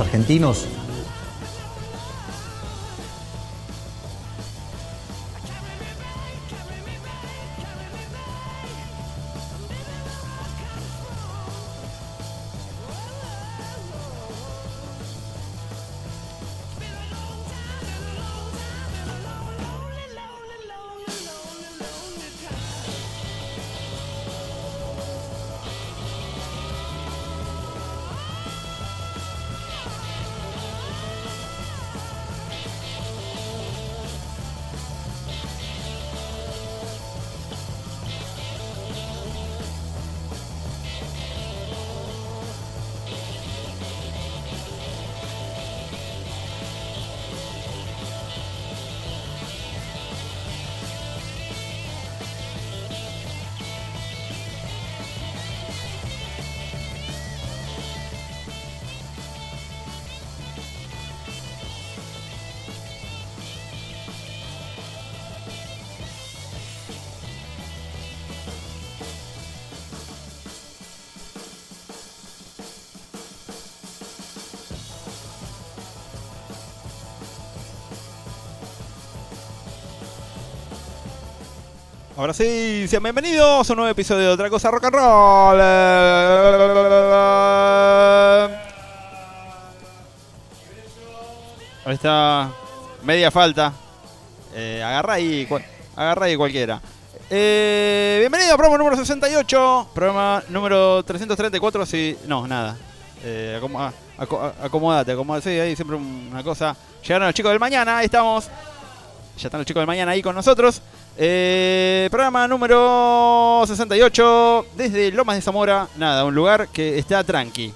Argentinos Ahora sí, sean bienvenidos a un nuevo episodio de Otra Cosa Rock and Roll. Ahí está, media falta. Eh, agarra ahí, agarra ahí cualquiera. Eh, bienvenido al programa número 68, programa número 334, sí, no, nada. Eh, acomo- aco- acomodate, acomodate, sí, siempre una cosa. Llegaron los chicos del mañana, ahí estamos. Ya están los chicos del mañana ahí con nosotros. Eh, programa número 68 desde Lomas de Zamora. Nada, un lugar que está tranqui.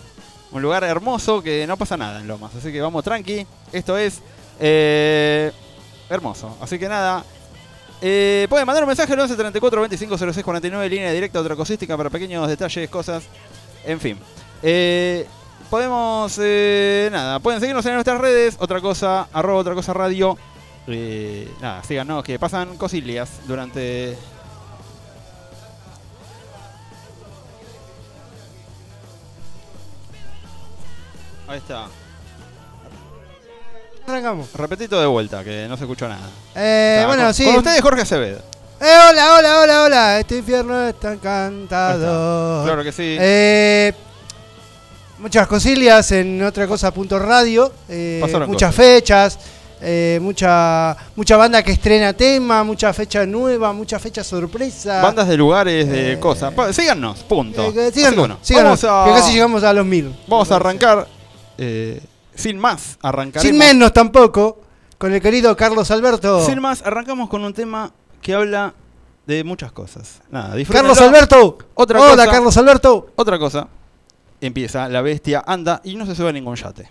Un lugar hermoso que no pasa nada en Lomas. Así que vamos tranqui. Esto es eh, hermoso. Así que nada. Eh, pueden mandar un mensaje al 11 34 25 06 49, línea directa, para pequeños detalles, cosas. En fin. Podemos. nada, pueden seguirnos en nuestras redes. Otra cosa, arroba otra cosa radio. Eh, nada, síganos, que pasan cosillas durante. Ahí está. Arrancamos. Repetito de vuelta, que no se escuchó nada. Eh, Está, bueno, con, sí. Con ustedes, Jorge Acevedo. Eh, hola, hola, hola, hola. Este infierno está encantado. Claro que sí. Eh, muchas cosillas en otra cosa punto radio. eh, muchas cosas. fechas. Eh, mucha mucha banda que estrena tema, mucha fecha nueva, mucha fecha sorpresa. Bandas de lugares, de Eh, cosas. Síganos, punto. Eh, síganos, bueno, síganos, vamos a, que casi llegamos a los mil. vamos a arrancar. eh, sin más, arrancaremos. Sin menos tampoco, con el querido Carlos Alberto. Sin más, arrancamos con un tema que habla de muchas cosas. Nada. Carlos Alberto. Otra Hola, cosa. Carlos Alberto. Otra cosa. Empieza, la bestia anda y no se sube a ningún yate.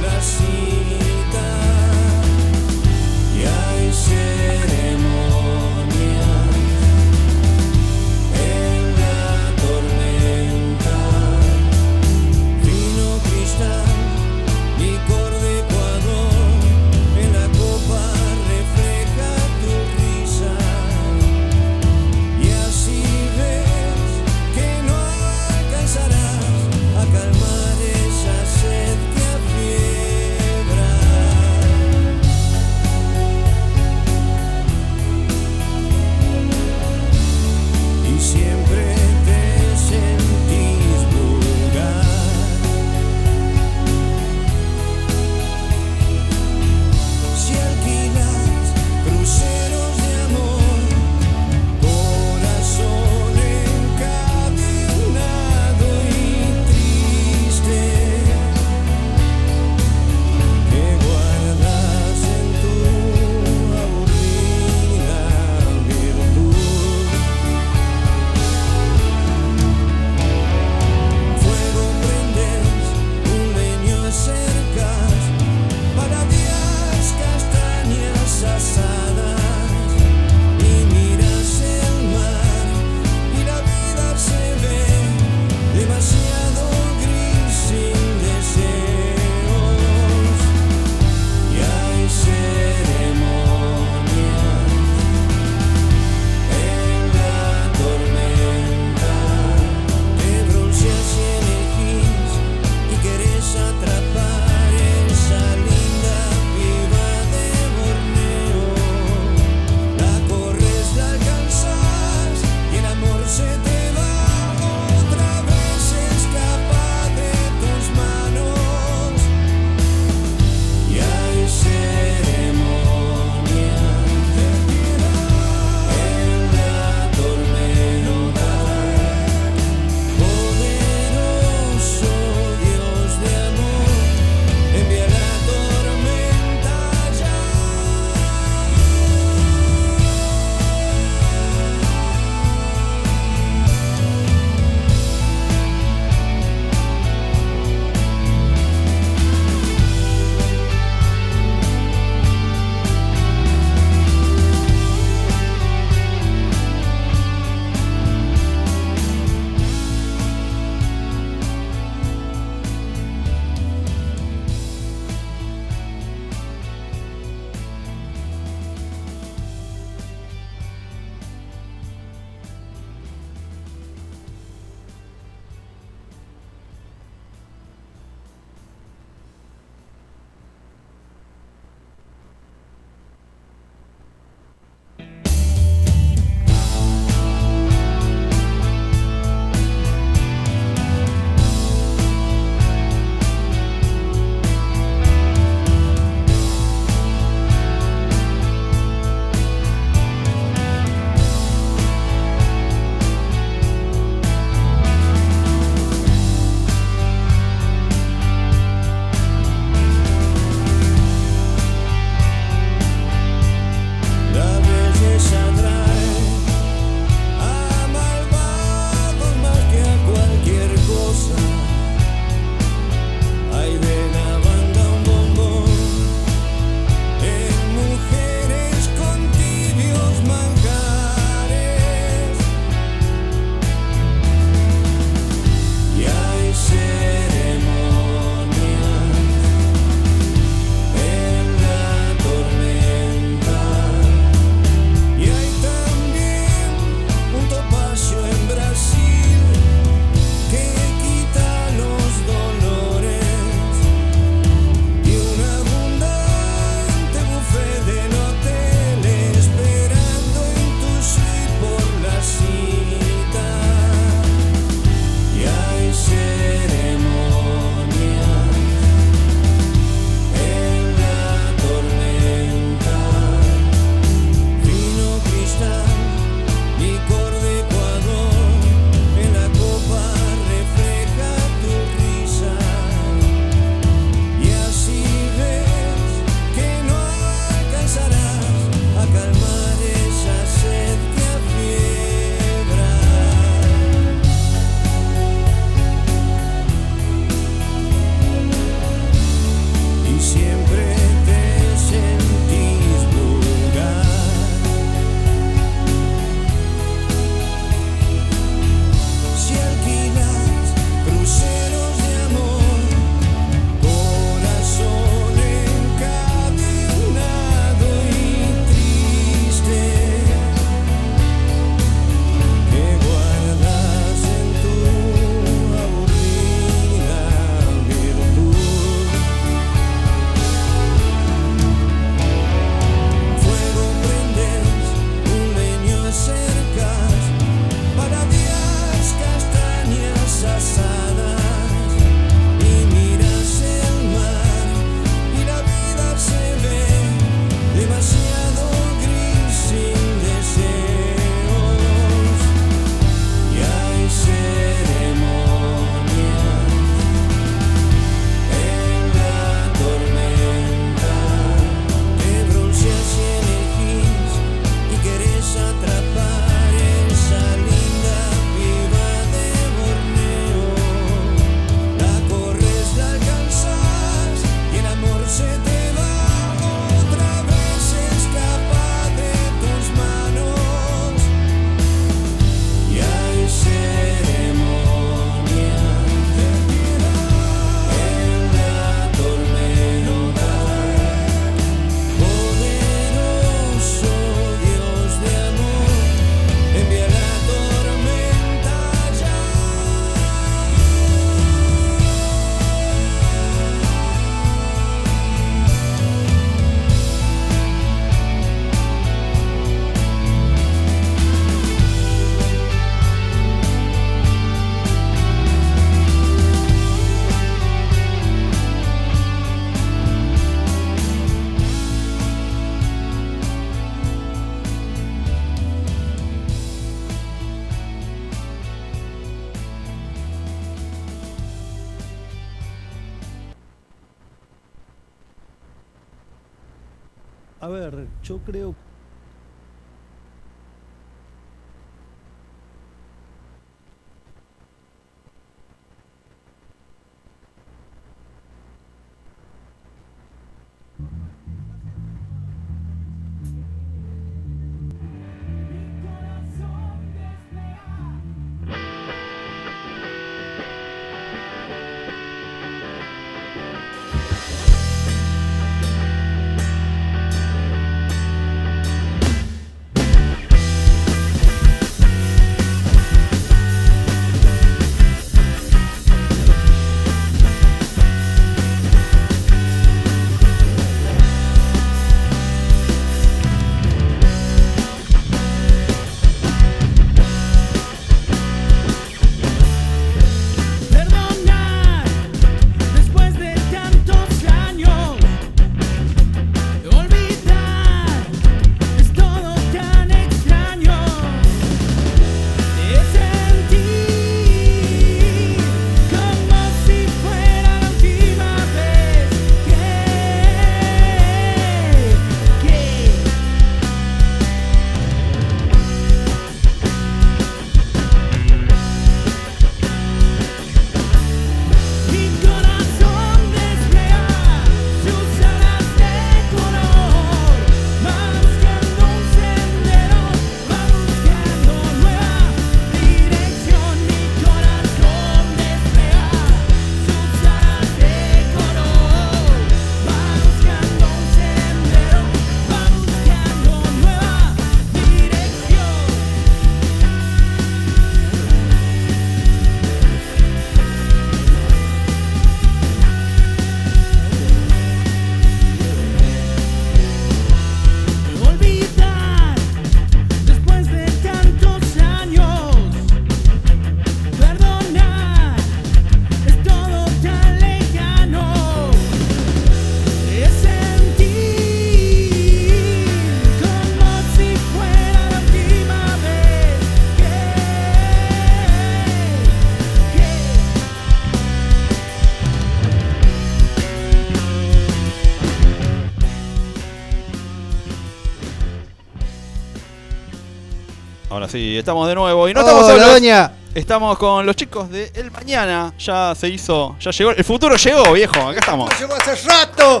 Sí, estamos de nuevo. Y no estamos solos. doña. Estamos con los chicos de El Mañana. Ya se hizo, ya llegó. El futuro llegó, viejo. Acá estamos. Llegó hace rato.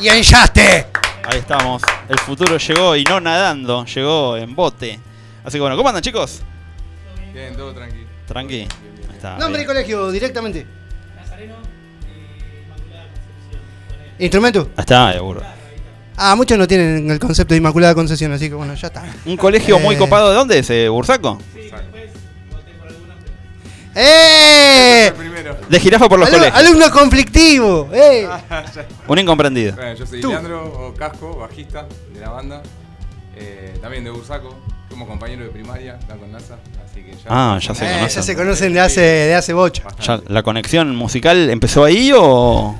Y en yaste. Ahí estamos. El futuro llegó y no nadando, llegó en bote. Así que bueno, ¿cómo andan chicos? Bien, todo tranquilo. Tranqui. Bien, bien, Ahí bien. está. Nombre y colegio, directamente. Nazareno Concepción. Instrumento. Ahí está, seguro. Ah, muchos no tienen el concepto de Inmaculada Concesión, así que bueno, ya está. Un colegio muy Eh. copado. ¿De dónde es? eh, ¿Bursaco? Sí, Exacto. después voté por alguna. ¡Eh! De jirafa por los colegios. alumno conflictivo. ¡Eh! Un incomprendido. Bueno, yo soy Tú. Leandro Casco, bajista de la banda. Eh, también de Bursaco. Somos compañeros de primaria acá con NASA. Así que ya. Ah, ya se Eh, conocen. ya se conocen de hace, de hace bocha. Ya, ¿La conexión musical empezó ahí o.?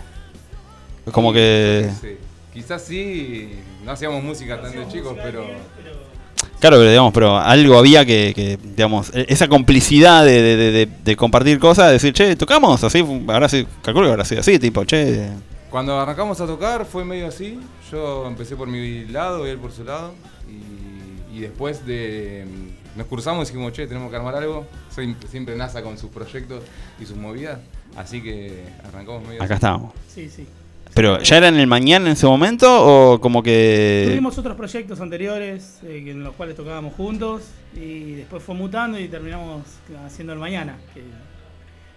Como que. Sí. Quizás sí, no hacíamos música tan de chicos, pero. Claro, pero digamos, pero algo había que, que, digamos, e- esa complicidad de, de- de- de- de compartir cosas, de decir, che, tocamos, así, ahora sí, calculo que habrá sido así, tipo, che. Cuando arrancamos a tocar fue medio así. Yo empecé por mi lado y él por su lado. Y, y después de. Nos cruzamos y dijimos, che, tenemos que armar algo. Soy- siempre NASA con sus proyectos y sus movidas. Así que arrancamos medio Acá así. estábamos. Sí, sí. Pero, ¿ya era en el mañana en ese momento o como que...? Tuvimos otros proyectos anteriores eh, que- en los cuales tocábamos juntos y después fue mutando y terminamos haciendo el mañana. que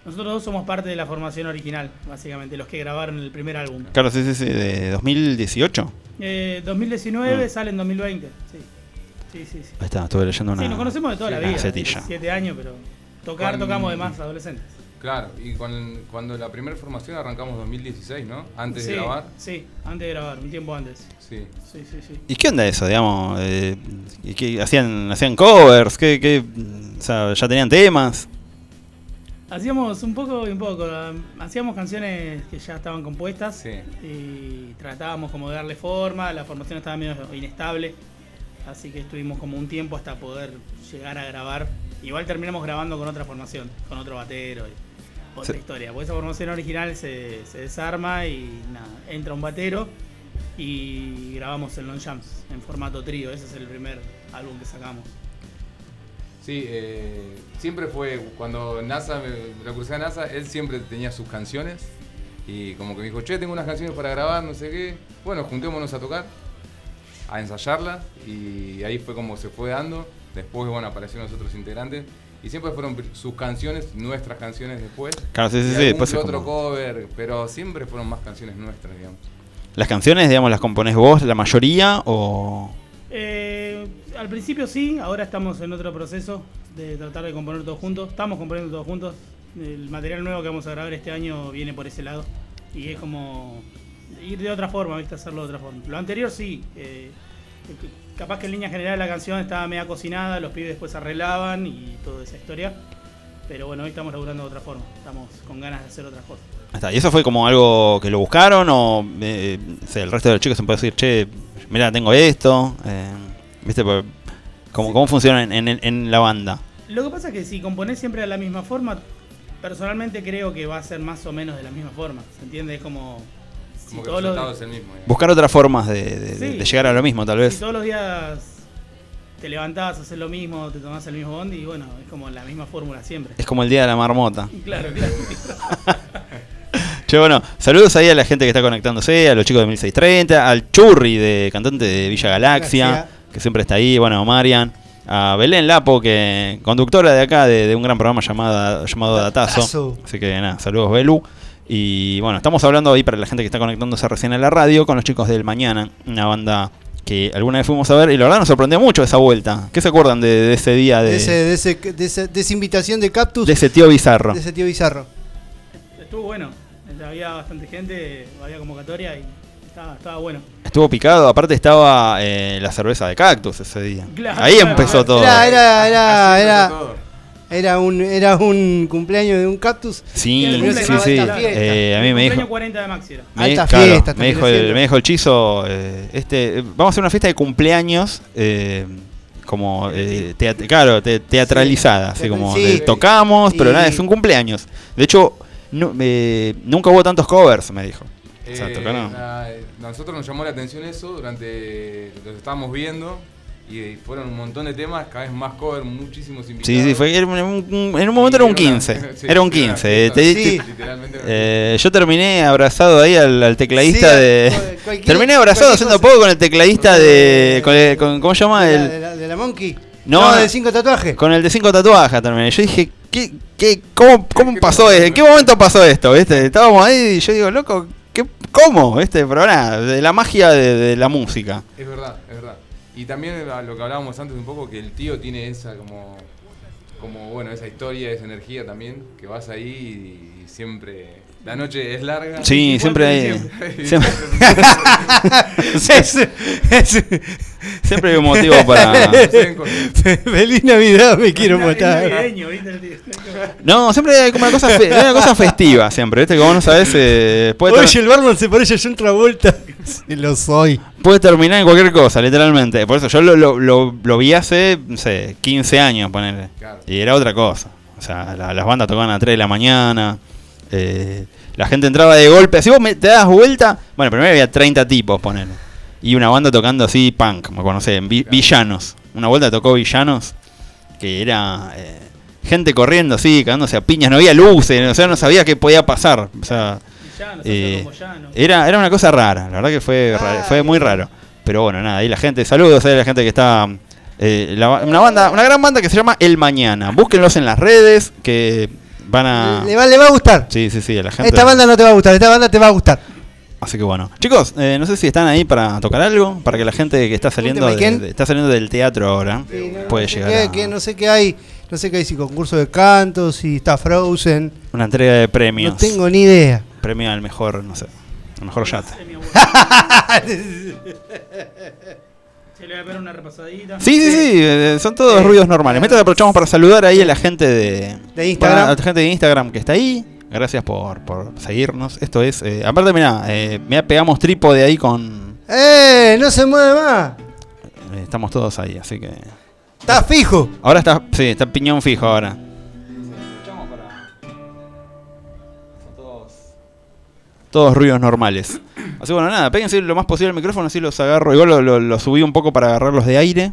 nosotros dos somos parte de la formación original, básicamente, los que grabaron el primer álbum. Claro, sí, sí, sí, de 2018. Eh, 2019 Mm. sale en 2020, sí. Sí, sí, sí. Ahí está, estuve leyendo una... Sí, nos conocemos de toda la vida, setilla. siete años, pero tocar Con- tocamos de más adolescentes. Claro, y con- cuando la primera formación arrancamos 2016, ¿no? Antes sí, de grabar. Sí, antes de grabar, un tiempo antes. Sí. Sí, sí, sí. ¿Y qué onda eso, digamos? Eh, ¿y qué- hacían, ¿Hacían covers? ¿Qué, qué, o sea, ¿Ya tenían temas? Hacíamos un poco y un poco. Hacíamos canciones que ya estaban compuestas Sí. y tratábamos como de darle forma. La formación estaba medio inestable, así que estuvimos como un tiempo hasta poder llegar a grabar. Igual terminamos grabando con otra formación, con otro batero y otra Sí. historia. Porque esa formación original se, se desarma y nada, entra un batero y grabamos el Non Jams en formato trío. Ese es el primer álbum que sacamos. Sí, eh, siempre fue, cuando NASA, me- la crucé a NASA, él siempre tenía sus canciones y como que me dijo, che, tengo unas canciones para grabar, no sé qué. Bueno, juntémonos a tocar, a ensayarlas y ahí fue como se fue dando. Después, bueno, aparecieron los otros integrantes y siempre fueron sus canciones, nuestras canciones después. Claro, sí, sí, Y sí. Después otro como- cover, pero siempre fueron más canciones nuestras, digamos. Las canciones, digamos, las componés vos, la mayoría, o. Eh, al principio sí, ahora estamos en otro proceso de tratar de componer todos juntos. Estamos componiendo todos juntos. El material nuevo que vamos a grabar este año viene por ese lado. Y es como ir de otra forma, ¿viste? Hacerlo de otra forma. Lo anterior sí. eh, capaz que en línea general la canción estaba media cocinada, los pibes después arreglaban y toda esa historia. Pero bueno, hoy estamos laburando de otra forma. Estamos con ganas de hacer otras cosas. Está. ¿Y eso fue como algo que lo buscaron o eh, sé, el resto de los chicos se puede decir, che, mira, tengo esto? eh, ¿Viste? ¿Cómo, ¿Cómo funciona en, en- en la banda? Lo que pasa es que si componés siempre de la misma forma, personalmente creo que va a ser más o menos de la misma forma. ¿Se entiende? Es como. Si Como que todos el los- resultado es el mismo. digamos. Buscar otras formas de, de- de- Sí. de llegar a lo mismo, tal vez. Si todos los días te levantás, haces lo mismo, te tomás el mismo bondi y bueno, es como la misma fórmula siempre. Es como el día de la marmota. Claro, claro. Che, bueno, saludos ahí a la gente que está conectándose, a los chicos de 1630, al Churri, de cantante de Villa Galaxia, Galaxia. que siempre está ahí, bueno, a Marian, a Belén Lapo, que conductora de acá de, de un gran programa llamada, llamado Datazo. Datazo. Así que nada, saludos Belu. Y bueno, estamos hablando ahí para la gente que está conectándose recién a la radio con los chicos del Mañana, una banda que alguna vez fuimos a ver y la verdad nos sorprendió mucho esa vuelta. ¿Qué se acuerdan de, de ese día de, De, ese, de, ese- de esa, de esa invitación de Cactus, de ese tío bizarro? de ese tío bizarro. Estuvo bueno. Había bastante gente, había convocatoria y estaba, estaba bueno. Estuvo picado, aparte estaba eh, la cerveza de cactus ese día. Claro, Ahí claro. empezó todo. Era, era, todo. Era un, era un cumpleaños de un Cactus. Sí, sí, sí. Eh, a mí me dijo, cumpleaños 40 de Maxi era. me, Alta claro, fiesta, me dijo el, me dijo el chizo, eh, este, vamos a hacer una fiesta de cumpleaños, eh, como, eh, teat- claro, te- teatralizada, Sí, así como sí. de tocamos, pero nada, es un cumpleaños. De hecho, no- eh, nunca hubo tantos covers, me dijo. O sea, Eh, tocaron- na- nosotros nos llamó la atención eso durante lo que estábamos viendo y fueron un montón de temas, cada vez más cover, muchísimos invitados. Sí, sí, fue, era un- un- en un momento era un 15, Sí, era un sí, 15. era- te- Sí. te- Literalmente. Eh, yo terminé abrazado ahí al, al tecladista Sí, de. terminé abrazado haciendo cosa. poco con el tecladista de. Con el- con- ¿Cómo se llama? De la, El, de la- de la Monkey. No, No, no. de cinco tatuajes. con el de cinco tatuajes terminé. Yo dije, ¿qué, qué, cómo, cómo ¿Qué pasó pasó? esto? ¿En qué momento pasó esto? ¿Viste? Estábamos ahí y yo digo, loco, ¿qué, ¿cómo? ¿Viste? Pero nada, de la magia de, de la música. Es verdad, es verdad. Y también a lo que hablábamos antes un poco, que el tío tiene esa como, como bueno, esa historia, esa energía también, que vas ahí y siempre, la noche es larga. Sí, 24 siempre hay. Siempre, Es- es- siempre hay un motivo para. Feliz Navidad, me quiero matar. No, siempre hay como una cosa, fe- hay una cosa festiva, siempre, ¿viste? Que vos no sabés. eh, puede Oye, el barman se parece a John Travolta. Sí, lo soy. Puede terminar en cualquier cosa, literalmente. Por eso yo lo, lo, lo, lo vi hace, no sé, 15 años, ponerle. Claro. Y era otra cosa. O sea, la- las bandas tocaban a 3 de la mañana. eh, la gente entraba de golpe. Si vos me- te das vuelta, bueno, primero había 30 tipos, ponerle. Y una banda tocando así punk, me conocí, vi- villanos. Una vuelta tocó villanos, que era eh, gente corriendo así, cagándose a piñas. No había luces, o sea, no sabía qué podía pasar. O sea, Llano, eh, como era, era una cosa rara, la verdad que fue, Ah, raro, fue muy raro. Pero bueno, nada, ahí la gente, saludos a la gente que está. eh, la una banda, una gran banda que se llama El Mañana. Búsquenlos en las redes, que van a. Le va, le va a gustar. Sí, sí, sí, a la gente. Esta banda no te va a gustar, esta banda te va a gustar. Así que bueno. Chicos, eh, no sé si están ahí para tocar algo, para que la gente que está saliendo, de- de- está saliendo del teatro ahora Sí, no, puede no sé llegar qué- a qué- no sé qué hay. No sé qué hay, si concurso de canto, si está Frozen. una entrega de premios. No tengo ni idea. Premio al mejor, no sé, al mejor abuelo. Se le voy a pegar una repasadita. Sí, sí, sí, eh, son todos ruidos normales. Mientras aprovechamos para saludar ahí a la gente de, De Instagram. Bueno, a la gente de Instagram que está ahí. Gracias por, por seguirnos. Esto es. eh, aparte, mira, eh, mira, pegamos trípode ahí con. ¡Eh! No se mueve más. eh, estamos todos ahí, así que. Está fijo. Ahora está. Sí, está piñón fijo ahora. Todos ruidos normales. Así que bueno, nada, péguense lo más posible el micrófono, así los agarro. Igual lo, lo- lo subí un poco para agarrarlos de aire.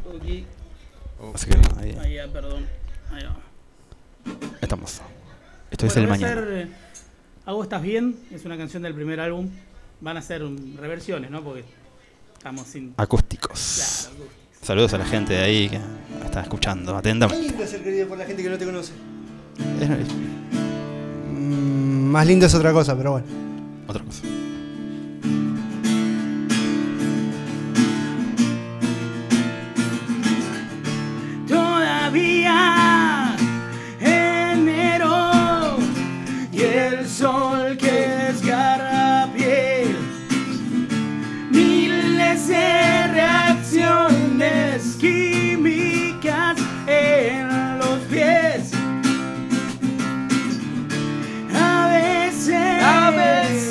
Así que ahí Ahí, ah, perdón. Ahí va. estamos. Esto es Bueno, el voy a mañana. hacer, eh, Hago Estás Bien, es una canción del primer álbum. Van a ser reversiones, ¿no? Porque estamos sin... Acústicos. Claro, Saludos a la gente de ahí que está escuchando Qué atentamente. lindo ser querido por la gente que no te conoce. Es- es Mm, más lindo es otra cosa, pero bueno. otra cosa. Todavía sol que desgarra piel. Miles de reacciones químicas en los pies. A veces, A veces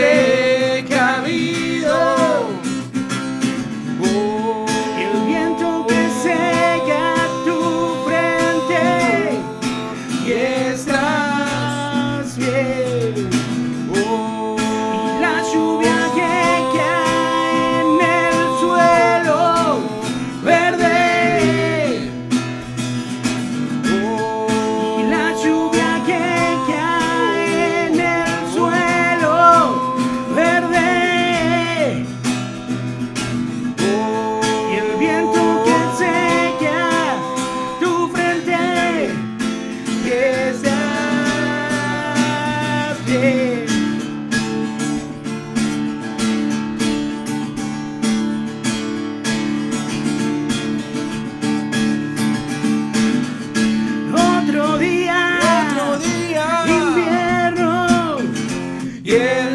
day. Y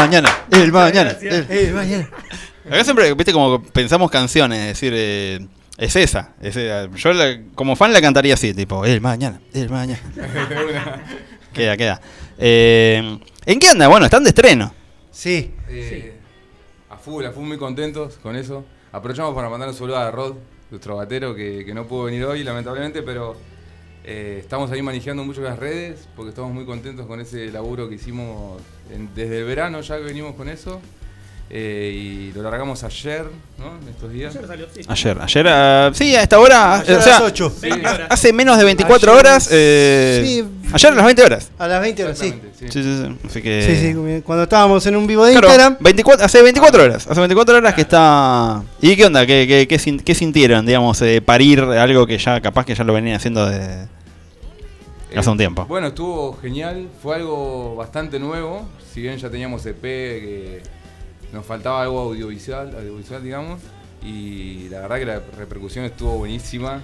mañana, el mañana. el- Eh, mañana. Acá siempre, viste, como pensamos canciones, es decir, eh, es esa. es esa. Yo la- como fan la cantaría así, tipo, el mañana, el mañana. queda, queda. Eh, ¿En qué anda? Bueno, están de estreno. Sí. Eh, A full, a full muy contentos con eso. Aprovechamos para mandar un saludo a Rod, nuestro batero, que, que no pudo venir hoy, lamentablemente, pero eh, estamos ahí manejando mucho las redes, porque estamos muy contentos con ese laburo que hicimos desde el verano, ya que venimos con eso. Eh, y lo largamos ayer, ¿no? En estos días. Ayer salió, sí. Ayer, ayer, ah, sí, a esta hora. Ayer o a sea, las 8. Sí. 20 horas. hace menos de 24 Ayer- horas. eh, sí. Ayer a las 20 horas. A las 20 horas, sí. Sí. Sí, sí, sí. Así que. Sí, sí, cuando estábamos en un vivo de Claro, Instagram. 24, hace 24 horas. Hace 24 horas que está. ¿Y qué onda? ¿Qué, qué, qué sin- qué sintieron, digamos, eh, parir algo que ya capaz que ya lo venían haciendo de, hace un tiempo? Bueno, estuvo genial, fue algo bastante nuevo, si bien ya teníamos EP, que nos faltaba algo audiovisual, audiovisual digamos, y la verdad que la repercusión estuvo buenísima,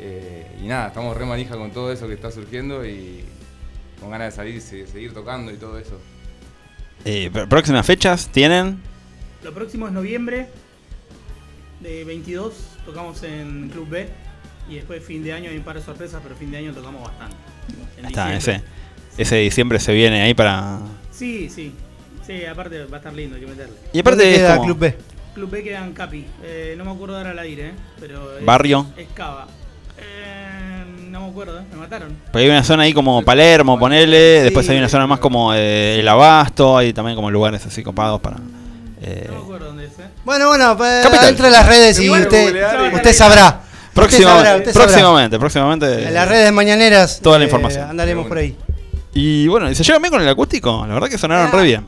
eh, y nada, estamos re manija con todo eso que está surgiendo y con ganas de salir, se- seguir tocando y todo eso. Eh, pr- ¿Próximas fechas tienen? Lo próximo es noviembre. De 22 tocamos en Club B y después fin de año hay un par de sorpresas, pero fin de año tocamos bastante. En Ahí está, diciembre. ese, ese diciembre se viene ahí para. Sí, sí. Sí, aparte va a estar lindo, hay que meterle. Y aparte ¿Dónde es queda como Club B? Club B queda en Capi. Eh, no me acuerdo ahora al aire, ¿eh? Pero es- Barrio. Es Cava. Eh, no me acuerdo, me mataron. Porque hay una zona ahí como Palermo, ponele, después hay una zona más como eh, el Abasto, hay también como lugares así copados para... eh, No me acuerdo dónde es, ¿eh? Bueno, bueno, pues, Capital. entre las redes y usted, sabrá. próxima- Usted sabrá, usted sabrá. próximamente, próximamente. En las redes mañaneras Toda la eh, información. andaremos por ahí. Y bueno, ¿y ¿se llevan bien con el acústico? La verdad que sonaron Ah. re bien.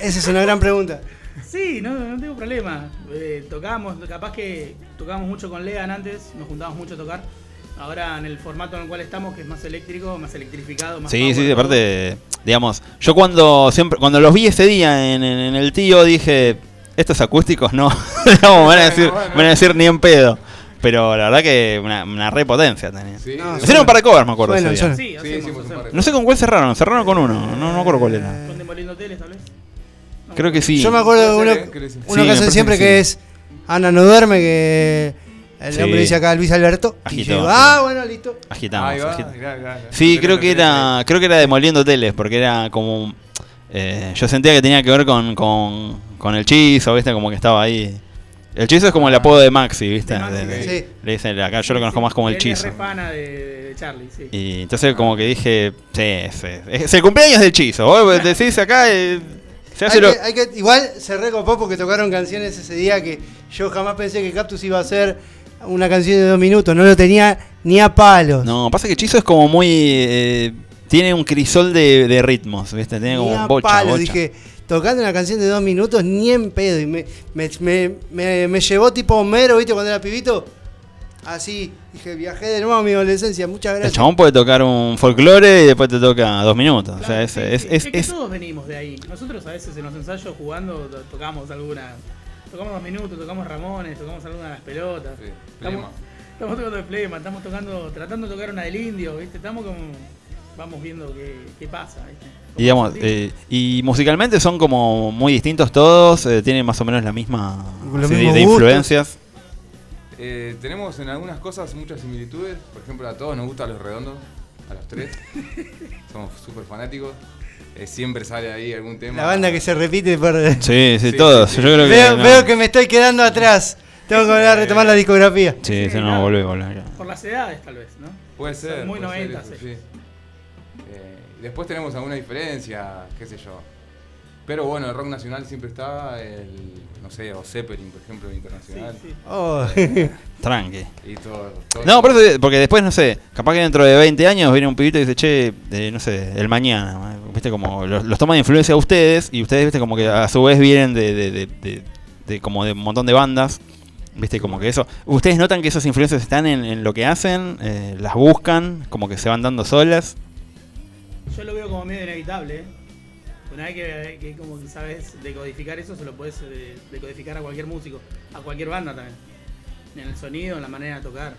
Esa es una gran pregunta. Sí, no, no tengo problema. Eh, tocábamos, capaz que tocábamos mucho con Lean antes, nos juntábamos mucho a tocar. Ahora en el formato en el cual estamos, que es más eléctrico, más electrificado, más Sí, power, sí, aparte, digamos, yo cuando siempre cuando los vi ese día en, en- en el tío dije, estos acústicos no, digamos, van a decir, van a decir ni en pedo. Pero la verdad que una, una re potencia tenía. Sí. Hicieron un par de covers, me acuerdo. Suenan, ese día. suenan. Sí, Sí, hacemos, hicimos un hacemos. par de No sé con cuál cerraron, cerraron con uno, no, no me acuerdo cuál era. Creo que sí. Yo me acuerdo de uno, ser, ¿eh? Uno Sí, que hacen siempre que es Ana no duerme, que el Sí. hombre dice acá Luis Alberto. y Agitó, yo ah, bueno, listo. Agitamos, va, mirá, mirá. Sí, No creo que era, creo que era demoliendo teles, porque era como, eh, yo sentía que tenía que ver con, con, con el chizo, viste, como que estaba ahí. El chizo es como el apodo de Maxi, viste. De Maxi, De- de- sí. Le dicen, acá yo lo conozco más como el chizo. Es de Charlie, sí. Y entonces como que dije, sí, sí, es el cumpleaños del chizo. Vos decís acá, eh, se hace Hay lo... que, hay que- igual se recopó porque tocaron canciones ese día que yo jamás pensé que Cactus iba a hacer una canción de dos minutos. No lo tenía ni a palos. No, pasa que chizo es como muy... eh, tiene un crisol de, de ritmos, viste, tiene ni como a bocha, palos. bocha. Dije, tocando una canción de dos minutos, ni en pedo. Y me, me, me- me llevó tipo Homero, ¿viste? Cuando era pibito. Así, dije, viajé de nuevo a mi adolescencia. Muchas El gracias. chabón puede tocar un folclore y después te toca dos minutos. o sea, Claro, es, sí, es, sí, es, que es- todos venimos de ahí. Nosotros a veces en los ensayos jugando to- tocamos alguna. Tocamos dos minutos, tocamos Ramones, tocamos alguna de las pelotas. Sí, estamos, estamos tocando de Flema, estamos tocando, tratando de tocar una del indio, ¿viste? Estamos como. Vamos viendo qué, qué pasa, y digamos, eh, y musicalmente son como muy distintos todos, eh, tienen más o menos la misma así, de, de influencias. Eh, tenemos en algunas cosas muchas similitudes. Por ejemplo, a todos nos gustan los redondos, a los tres. Somos súper fanáticos. Eh, siempre sale ahí algún tema. La banda que se repite por... Sí, sí, Sí, todos. sí, sí. Yo creo que. veo, no. veo que me estoy quedando atrás. Tengo que volver a retomar la discografía. Sí, sí, Sí, no, volvé. Por las edades, tal vez, ¿no? Puede Son ser. muy puede ser 90, eso, sí. Eh, después tenemos alguna diferencia, qué sé yo. Pero bueno, el rock nacional siempre está, el, no sé, o Zeppelin, por ejemplo, internacional. sí. Oh. Tranqui. Y todo, todo No, por eso, porque después, no sé, capaz que dentro de 20 años viene un pibito y dice, che, eh, no sé, el mañana, viste, como los, los toma de influencia a ustedes y ustedes, viste, como que a su vez vienen de, de, de, de- de como de un montón de bandas, viste, como que eso. ¿Ustedes notan que esas influencias están en, en lo que hacen? Eh, ¿Las buscan? ¿Como que se van dando solas? Yo lo veo como medio inevitable, ¿eh? Una vez que, que como que sabes decodificar eso, se lo puedes eh, decodificar a cualquier músico, a cualquier banda también. En el sonido, en la manera de tocar.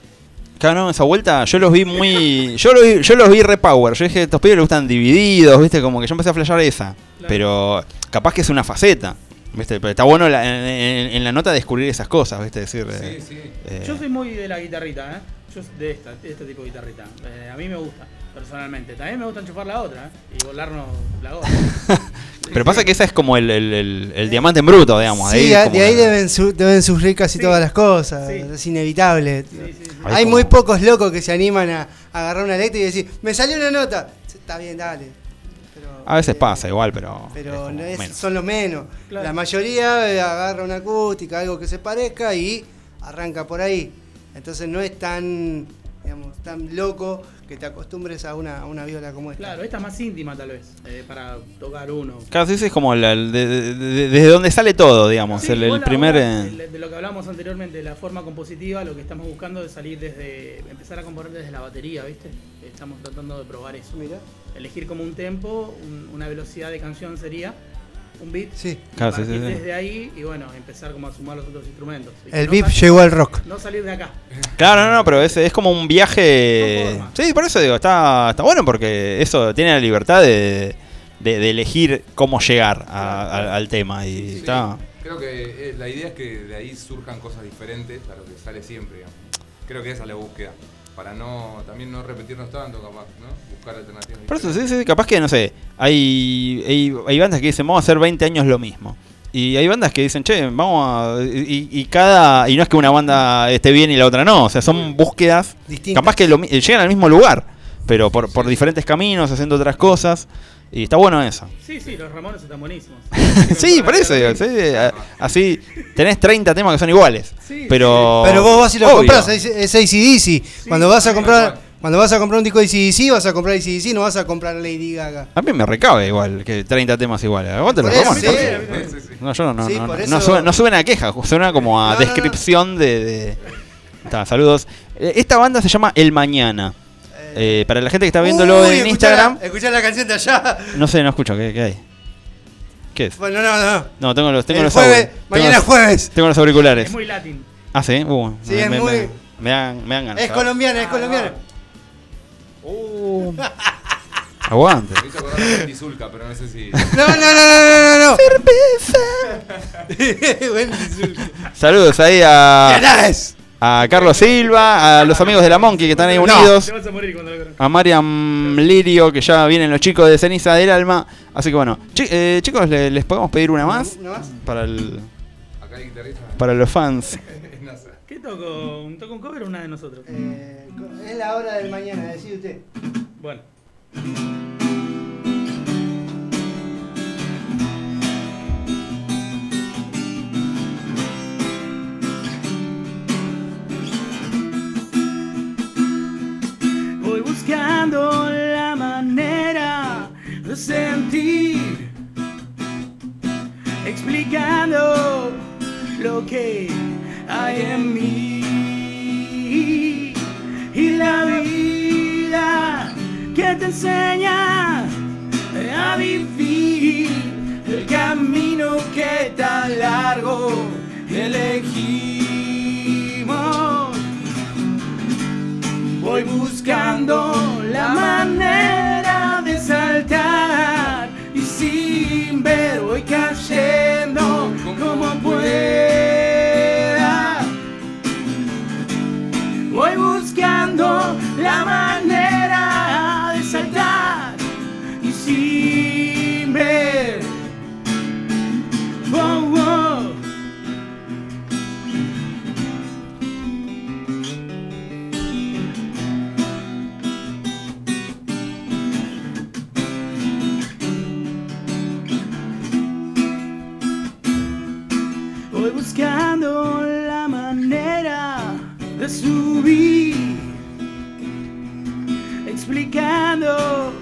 Claro, no, esa vuelta yo los vi muy. Yo los vi, yo los vi repower. Yo dije, estos pibes les gustan divididos, ¿viste? Como que yo empecé a flashear esa. Claro. Pero capaz que es una faceta, ¿viste? Pero está bueno la- en, en- en la nota descubrir esas cosas, ¿viste? Decir. eh, Sí, sí. eh, Yo soy muy de la guitarrita, ¿eh? Yo soy de, esta, de este tipo de guitarrita. Eh, a mí me gusta, personalmente. También me gusta enchufar la otra, ¿eh? Y volarnos la otra. pero pasa que esa es como el, el- el- el diamante en bruto, digamos. Sí, de ahí, de ahí la- deben, su- deben surgir casi Sí. todas las cosas. Sí. Es inevitable. Sí, sí, sí. Ahí Hay como- muy pocos locos que se animan a, a agarrar una letra y decir, me salió una nota. Está bien, dale. Pero, A veces eh, pasa igual, pero. Pero no es- son los menos. Claro. La mayoría eh, agarra una acústica, algo que se parezca y arranca por ahí. Entonces no es tan, digamos, tan loco que te acostumbres a una, a una viola como esta. Claro, esta es más íntima tal vez, eh, para tocar uno. Claro, sí, es como la- el de- de- de- desde donde sale todo, digamos. Sí, el, primer. ahora, eh, de, de lo que hablamos anteriormente, la forma compositiva, lo que estamos buscando es salir desde. empezar a componer desde la batería, ¿viste? Estamos tratando de probar eso. Mira. Elegir como un tempo, un- una velocidad de canción sería un beat. Sí. y Claro, sí, partir sí, sí. desde ahí y bueno, empezar como a sumar los otros instrumentos. El No sal- llegó al rock. No salir de acá. Claro, no, no, pero es, es como un viaje. Sí, por eso digo, está, está bueno porque eso tiene la libertad de, de- de elegir cómo llegar a- a- al tema. Y Sí, está. Creo que eh, la idea es que de ahí surjan cosas diferentes a lo que sale siempre, digamos. Creo que esa es la búsqueda. Para no, también no repetirnos tanto, capaz, ¿no? Buscar alternativas. Por eso, sí, sí, capaz que, no sé, hay, hay, hay bandas que dicen, vamos a hacer 20 años lo mismo. Y hay bandas que dicen, che, vamos a... Y, y cada... Y no es que una banda esté bien y la otra no, o sea, son búsquedas... Distintas. Capaz que lo llegan al mismo lugar, pero por, por diferentes caminos, haciendo otras cosas. Y está bueno eso. Sí, sí, los Ramones están buenísimos. sí, por eso, digo, sí, así tenés 30 temas que son iguales. Sí, pero... Pero vos vas y lo obvio. compras, es, es ACDC. Cuando vas a comprar, cuando vas a comprar un disco de ACDC, vas a comprar ACDC, no vas a comprar Lady Gaga. A mí me recabe igual que 30 temas iguales. Aguante los Ramones. sí. Sí, sí, sí. No, yo no, no, Sí, no, suena, no suena a queja, suena como a No, no, no. descripción de... de- Está, saludos. Eh, Esta banda se llama El Mañana. Eh, para la gente que está viéndolo Uy, en escuchá Instagram, La, escuchá la canción de allá. no sé, no escucho, ¿qué, qué hay? ¿Qué es? Bueno, no, no. No, tengo los, tengo El los jueves, auriculares. mañana tengo, es jueves. tengo los auriculares. Es muy latín. Ah, sí, uh, Sí, me, es me- muy- me- me dan, me dan ganas. Es colombiana, es colombiana. Uh, aguante. Me hizo acordar a Wendy Zulka, pero no sé si. No, no, no, no, no, no. Cerveza. Saludos ahí a. a Carlos Silva, a los amigos de la Monkey que están ahí unidos. A Mariam Lirio, que ya vienen los chicos de Ceniza del Alma. Así que bueno, chi- eh, chicos, le- les podemos pedir una más ¿Una más? para, el, Acá hay guitarrista. para los fans. ¿Qué toco? ¿Toco un cover o una de nosotros? Eh, es la hora del mañana, decide usted. Bueno. Voy buscando la manera de sentir, explicando lo que hay en mí y la vida que te enseña a vivir el camino que tan largo elegimos. Voy buscando la manera de saltar y sin ver voy cayendo como pueda. Voy buscando la manera subir, explicando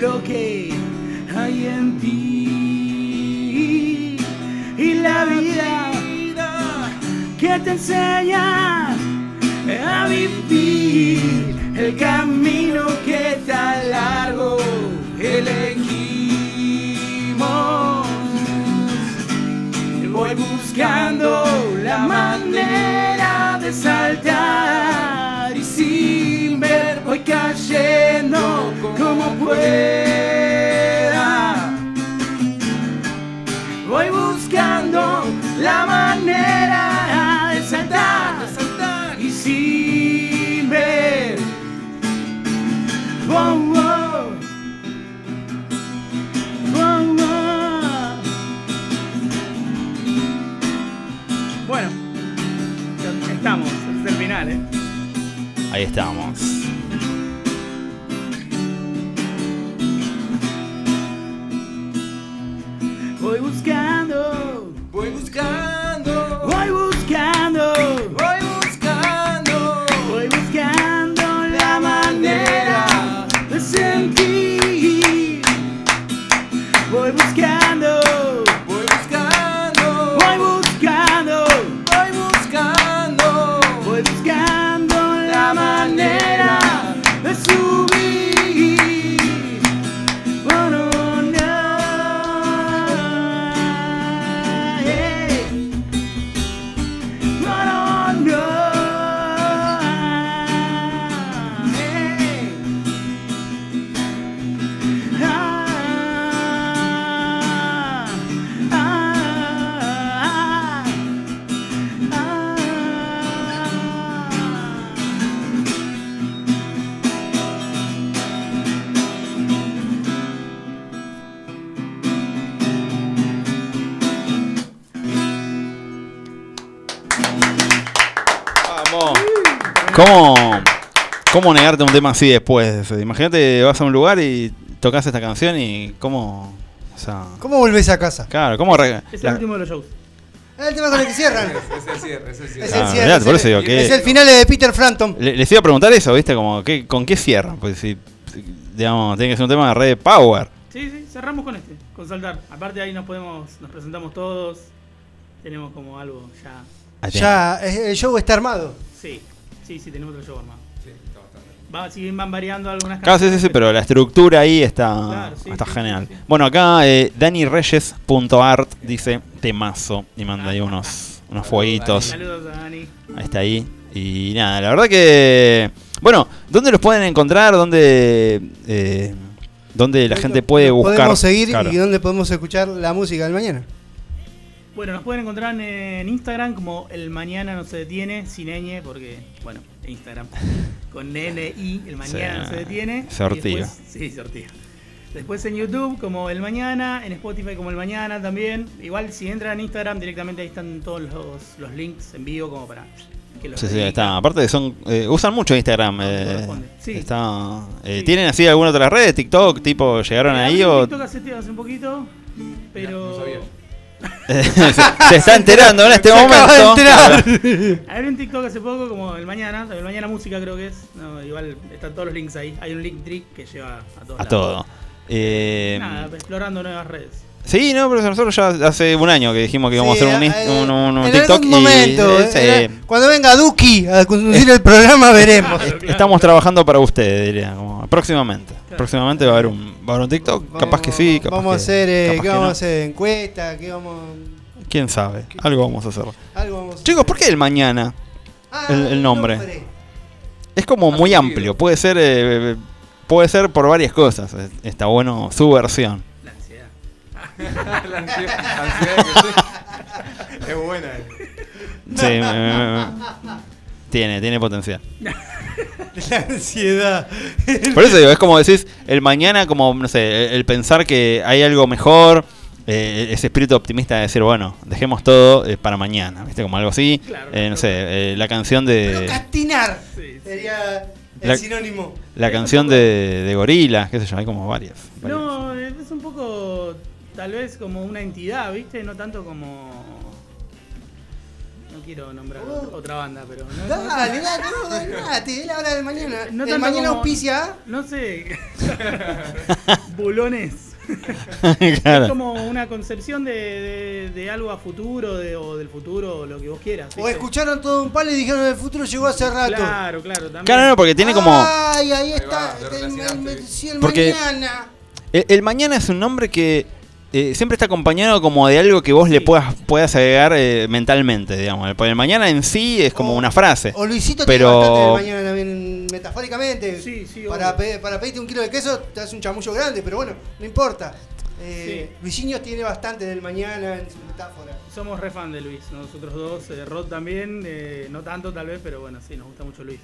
lo que hay en ti y la vida que te enseña a vivir el camino que tan largo elegimos. Voy buscando la manera de saltar y sin ver voy cayendo como pueda. Voy buscando la manera Ahí estamos. Tema así después? Imagínate, vas a un lugar y tocas esta canción y cómo... O sea, ¿Cómo volvés a casa? claro, ¿cómo... re- Es el la- último de los shows. Es el tema con el que cierran. Es el cierre, es el cierre. Es Ah, el cierre. mirá, es por el- eso digo que- Es el final de Peter Frampton. Le- Les iba a preguntar eso, ¿viste? Como, ¿qué, ¿con qué cierran? Pues si, digamos, tiene que ser un tema de red power. Sí, sí, cerramos con este, con saltar. Aparte ahí nos podemos, nos presentamos todos. Tenemos como algo ya. Ya, el show está armado. Sí, sí, sí, tenemos otro show armado. Va, si bien van variando algunas Claro, sí, sí, canciones, sí, pero la estructura ahí está, Claro, sí, está sí, genial. sí, sí. Bueno, acá eh, DaniReyes.art dice temazo y manda ahí unos, unos fueguitos. Saludos a Dani. Ahí está ahí. Y nada, la verdad que. Bueno, ¿dónde los pueden encontrar? ¿Dónde, eh, dónde la gente puede buscar? Podemos seguir Claro. y dónde podemos escuchar la música del mañana. Bueno, nos pueden encontrar en Instagram como El Mañana No Se Detiene, sin ñ, porque, bueno, en Instagram. Con NI, El Mañana Sí, No Se Detiene. se ortiga. después- Sí, se ortiga. Después en YouTube como El Mañana, en Spotify como El Mañana también. Igual si entran en Instagram directamente ahí están todos los, los links en vivo como para que los Sí, sí, está. Aparte son eh, usan mucho Instagram. eh. Sí. está, eh, Sí. ¿Tienen así alguna otra red? TikTok, tipo, llegaron ahí o TikTok hace, hace un poquito, pero... No sabía. se, se está enterando en este Se momento? acaba de. Abrí un TikTok hace poco como El Mañana, El Mañana Música creo que es. No, igual están todos los links ahí. Hay un link trick que lleva a todos A lados. todo. Eh, Nada, explorando nuevas redes. Sí, no, pero nosotros ya hace un año que dijimos que íbamos Sí, a hacer un, eh, un, un- un en TikTok algún y momento, eh, eh, sí, cuando venga Duki a conducir el programa veremos. Claro, claro. estamos trabajando para ustedes, diría, como próximamente. Claro. Próximamente va a haber un, va a haber un TikTok, capaz que sí, capaz vamos a que- hacer, eh, capaz ¿qué que vamos no. a hacer? ¿Encuesta? ¿Qué vamos ¿Quién sabe? Algo vamos a hacer. algo vamos a Chicos, hacer? ¿por qué el mañana? Ah, el- el nombre? Es como muy amplio, puede ser eh, puede ser por varias cosas. Es- Está bueno su versión. La ansiedad. que sí. Es buena. eh. Sí, me- me- me- tiene, tiene potencial. La ansiedad. Por eso digo, es como decís, el mañana, como, no sé, el, el pensar que hay algo mejor, eh, ese espíritu optimista de decir, bueno, dejemos todo eh, para mañana, ¿viste? Como algo así. Claro, Eh, no sé, eh, la canción de. Procrastinar Sí, sí. sería el La- sinónimo. La canción de, de gorilas, qué sé yo, hay como varias. varias. No, es un poco tal vez como una entidad, ¿viste? No tanto como. No quiero nombrar otra- otra banda, pero. No, no- Dale, dale, no, dale, es la hora del mañana. No el mañana como- auspicia. No sé. Bulones. claro. Es como una concepción de, de- de algo a futuro de- o del futuro o lo que vos quieras. O escucharon todo un palo y dijeron el futuro llegó hace rato. Claro, claro, también. Claro, no, porque tiene como. Ay, ahí está. va, sí, el Porque- mañana. El, el mañana es un nombre que eh, siempre está acompañado como de algo que vos le puedas, puedas agregar eh, mentalmente, digamos. Porque el mañana en sí es como O- una frase. O Luisito Pero- tiene bastante del mañana también, metafóricamente. Sí, sí, para, obvio. pe- para pedirte un kilo de queso te hace un chamullo grande, pero bueno, no importa. Eh, Luisinho tiene bastante del mañana en su metáfora. Somos re fan de Luis, nosotros dos. eh, Rod también, eh, no tanto tal vez, pero bueno, sí, nos gusta mucho Luis.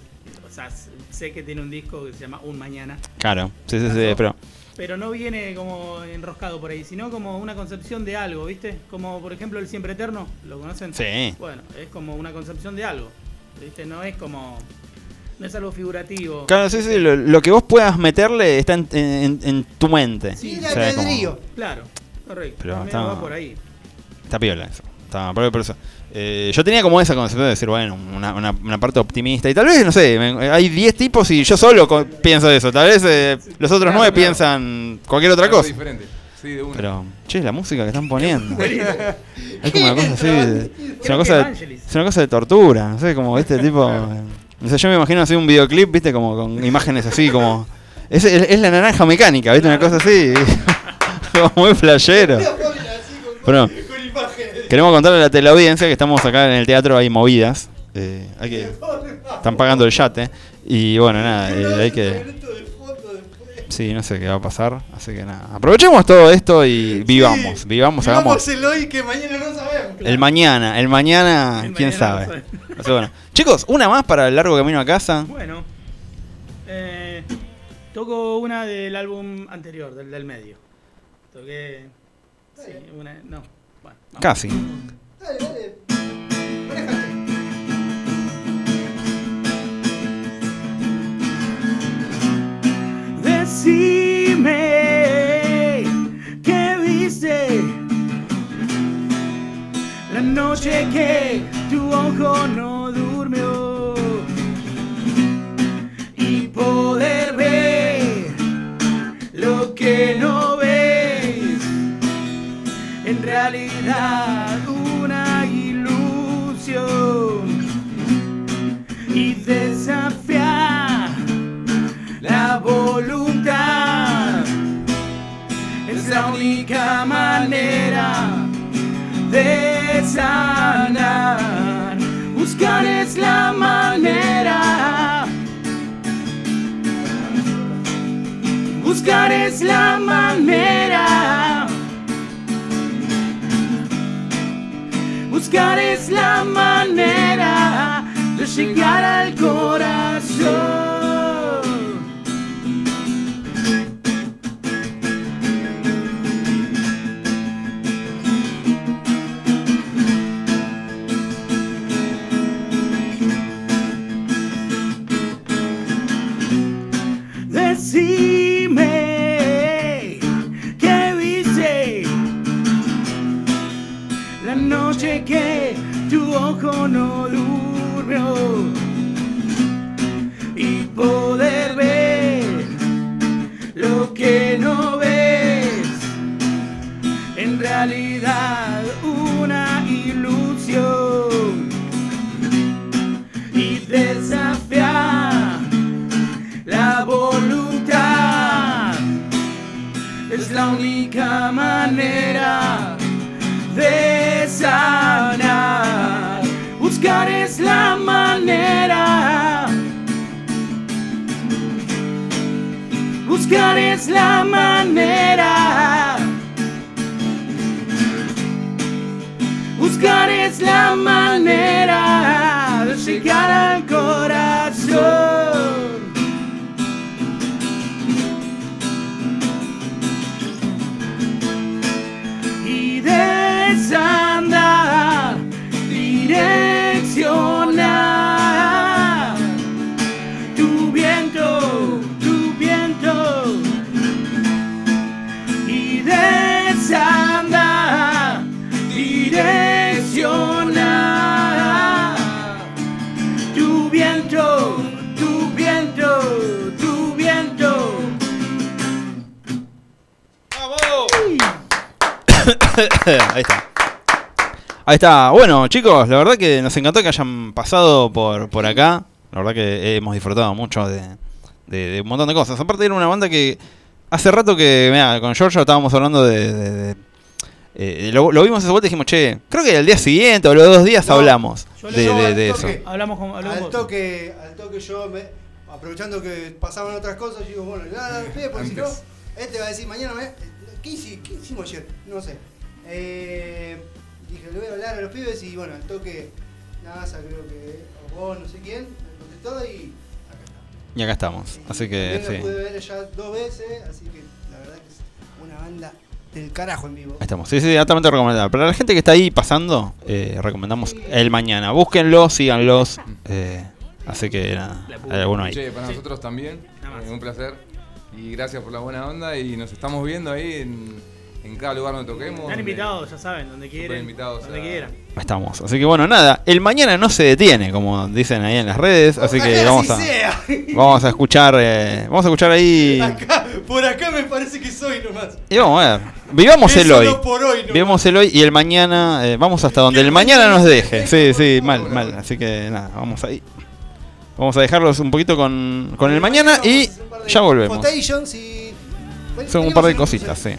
O sea, sé que tiene un disco que se llama Un Mañana, Claro, sí, sí, sí, pero. Pero no viene como enroscado por ahí, sino como una concepción de algo, ¿viste? Como por ejemplo el Siempre Eterno, ¿lo conocen? Sí. Bueno, es como una concepción de algo, ¿viste? No es como. No es algo figurativo. Claro, sí, sí, lo, lo que vos puedas meterle está en, en- en tu mente. Sí, O sea, como-. Claro, correcto. Pero está- va por ahí. Está piola eso. Está, por, por eso. Eh, yo tenía como esa concepción de decir, bueno, una, una- una parte optimista. Y tal vez, no sé, me- hay 10 tipos y yo solo pienso eso. Tal vez eh, los otros Claro, 9 claro. piensan cualquier otra cosa. diferente. Sí, de una. Pero, che, la música que están poniendo. Es como una cosa así. De- es, una cosa de, es una cosa de tortura. No sé, como, viste, tipo. No sé, yo me imagino así un videoclip, viste, como con imágenes así, como. Es, es- es la naranja mecánica, viste, una cosa así. como muy flashero. Pero queremos contarle a la teleaudiencia que estamos acá en el teatro, hay movidas. eh, hay que, están pagando el yate. Y bueno, nada, eh, hay que. Sí, no sé qué va a pasar. Así que nada. Aprovechemos todo esto y vivamos. Sí. Vivamos, hagamos. El hoy que mañana no sabemos. El mañana, el mañana, El quién mañana sabe. no sabe. Así que bueno. Chicos, una más para el largo camino a casa. Bueno, eh, toco una del álbum anterior, del del medio. Toqué. Sí, una. No, bueno, Casi. Dale, dale. Decime qué viste la noche que tu ojo no durmió y poder ver lo que no realidad una ilusión y desafiar la voluntad es la única manera de sanar. Buscar es la manera. Buscar es la manera. Buscar es la manera de llegar al corazón. Ahí está. Bueno, chicos, la verdad que nos encantó que hayan pasado por, por acá. La verdad que hemos disfrutado mucho de, de- de un montón de cosas. Aparte era una banda que hace rato que, mira, con Giorgio estábamos hablando de... de- de- eh, lo, lo vimos esa vuelta y dijimos, che, creo que el día siguiente o los dos días No, hablamos yo de, eso. Hablamos con hablamos Al toque, al toque yo, me- aprovechando que pasaban otras cosas, yo digo, bueno, nada, nada, porque si no, este va a decir mañana, me- ¿qué, hici- qué hicimos ayer? No sé. Eh, dije, le voy a hablar a los pibes y bueno, al toque, NASA creo que, o vos, no sé quién, me contestó y acá está. Y acá estamos. Así que, También lo sí. pude ver ya dos veces, así que la verdad que es una banda del carajo en vivo. Ahí estamos. Sí, sí, altamente recomendable. Para la gente que está ahí pasando, eh, recomendamos el mañana. Búsquenlo, síganlos. eh, así que nada, hay alguno ahí. Che, para nosotros también, Nada más. eh, un placer. Y gracias por la buena onda y nos estamos viendo ahí en, en cada lugar donde toquemos. Están donde- invitados, ya saben, donde quieren. invitados donde a- quieran. Ahí estamos. Así que bueno, nada. El mañana no se detiene, como dicen ahí en las redes. Así que vamos a, sea. vamos a escuchar. eh, vamos a escuchar ahí. Acá, por acá me parece que soy nomás. Y vamos a ver. Vivamos el hoy. por hoy. Vivamos el hoy y el mañana. eh, vamos hasta donde el mañana nos deje. Sí, sí, mal, mal. Así que nada, vamos ahí. Vamos a dejarlos un poquito con, con el mañana y ya volvemos. Son un par de cositas, sí.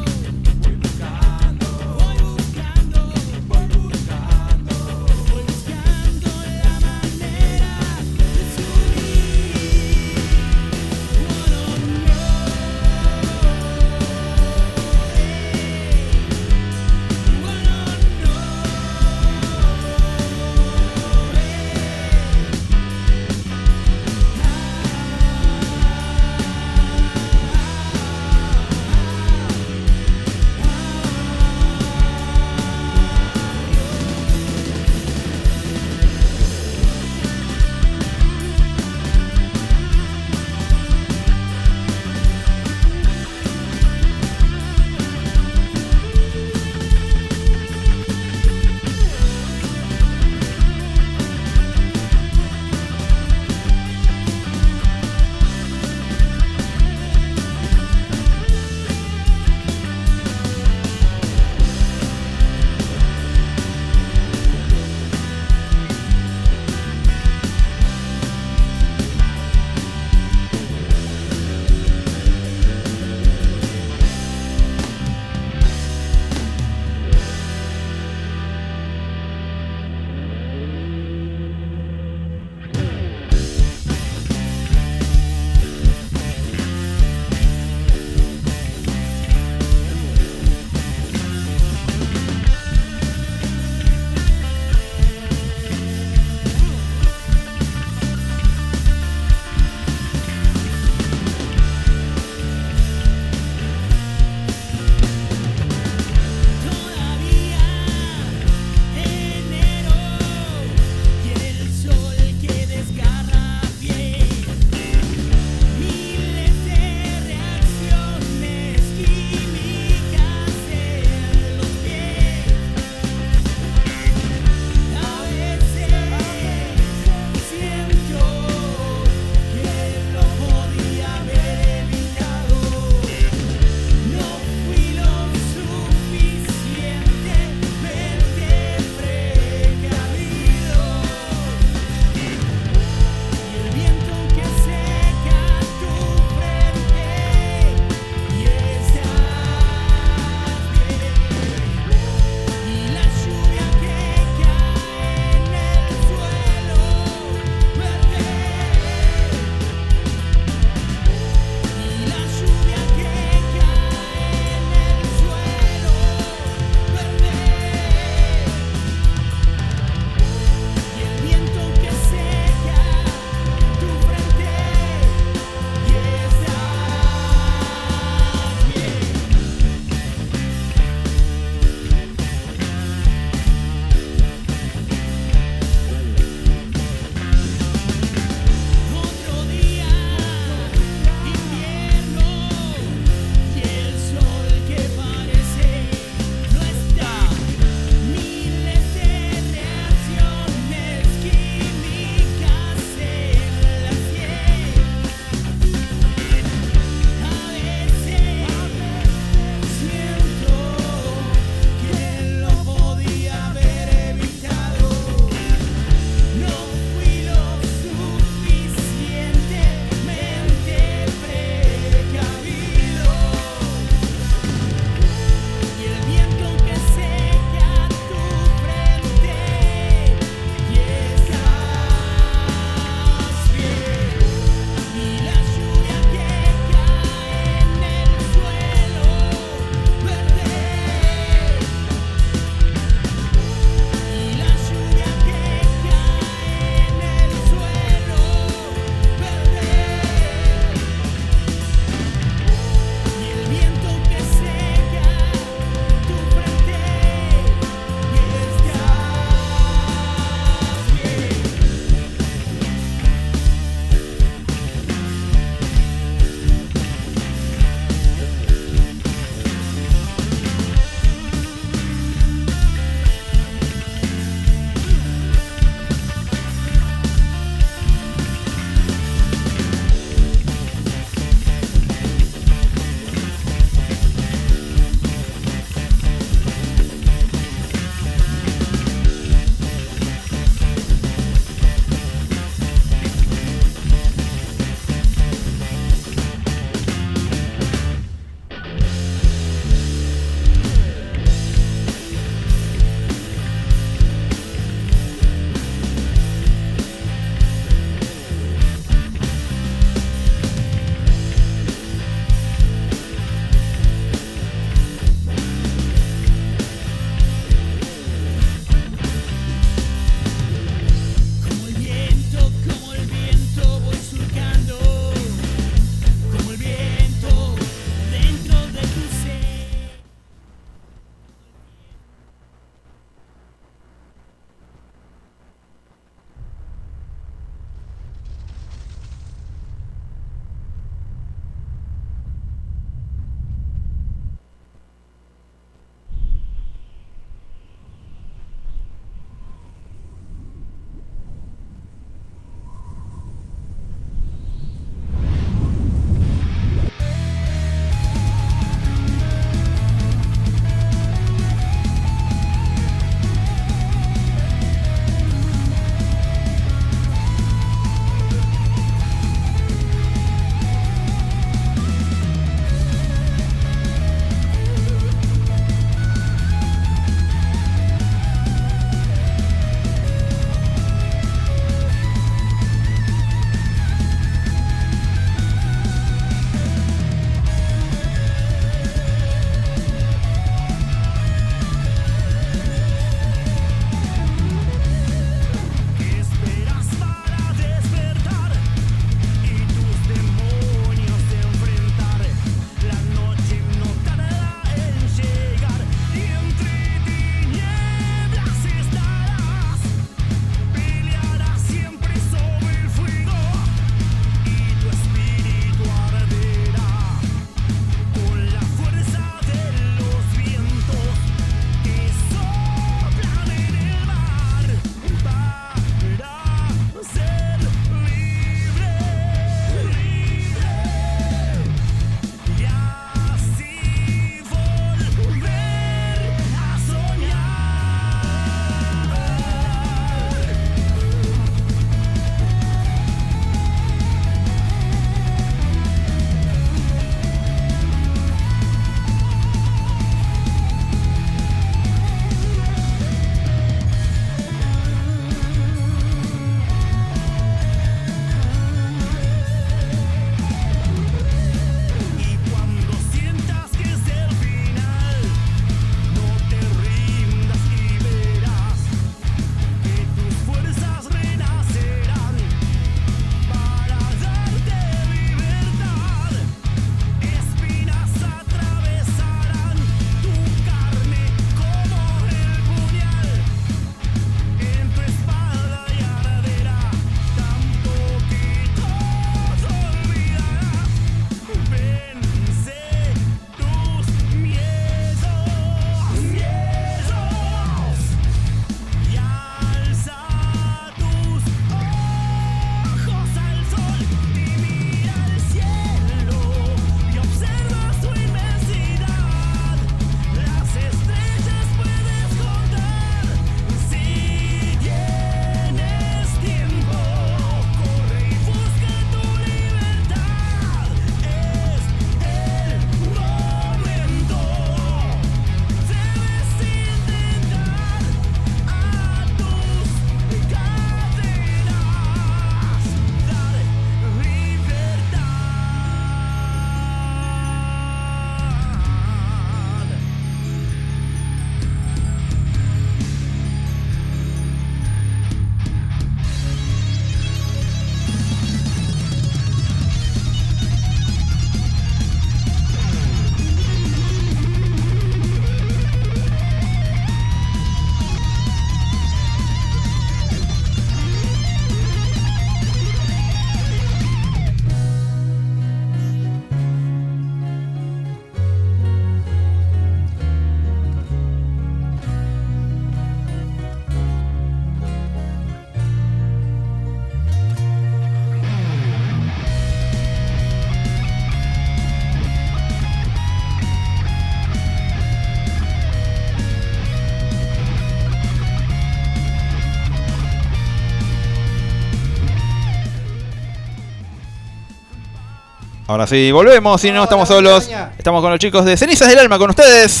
Ahora sí, volvemos y no estamos solos. Estamos con los chicos de Cenizas del Alma, con ustedes.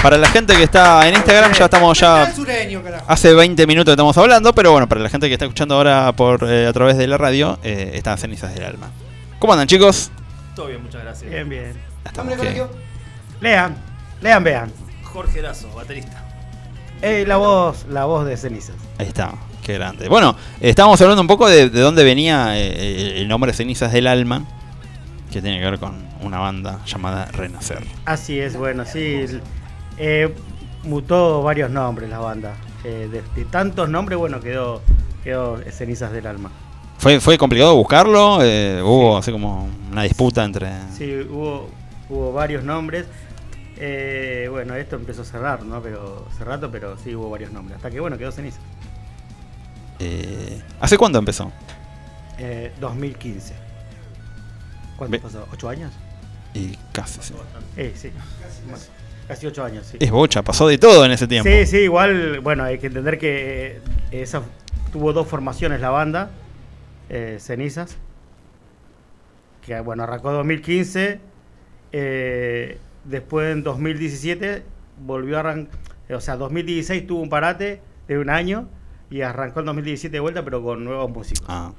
Para la gente que está en Instagram, ya estamos ya. Hace 20 minutos que estamos hablando, pero bueno, para la gente que está escuchando ahora por eh, a través de la radio, eh, están Cenizas del Alma. ¿Cómo andan, chicos? Todo bien, muchas gracias. Bien, bien. ¿qué? colegio. Lean, lean, vean. Jorge Lazo, baterista. Eh, la voz, la voz de cenizas. Ahí está, qué grande. Bueno, eh, estábamos hablando un poco de, de dónde venía eh, el nombre Cenizas del Alma, que tiene que ver con una banda llamada Renacer. Así es, bueno, sí. eh, mutó varios nombres la banda. Eh, de, de tantos nombres, bueno, quedó, quedó cenizas del alma. ¿Fue, fue complicado buscarlo? Eh, hubo así como una disputa entre... Sí, hubo, hubo varios nombres. Eh, bueno, esto empezó a cerrar, ¿no? Pero hace rato, pero sí hubo varios nombres. Hasta que bueno, quedó ceniza. Eh, ¿Hace cuánto empezó? Eh, 2015. ¿Cuánto Ve- pasó? ¿Ocho años? Y casi, sí. Eh, sí. Casi ocho años, sí. Es bocha, pasó de todo en ese tiempo. Sí, sí, igual, bueno, hay que entender que eh, esa tuvo dos formaciones la banda, eh, Cenizas, que bueno, arrancó en 2015, eh, después en 2017 volvió a arrancar, o sea, 2016 tuvo un parate de un año y arrancó en 2017 de vuelta, pero con nuevos músicos. Ah.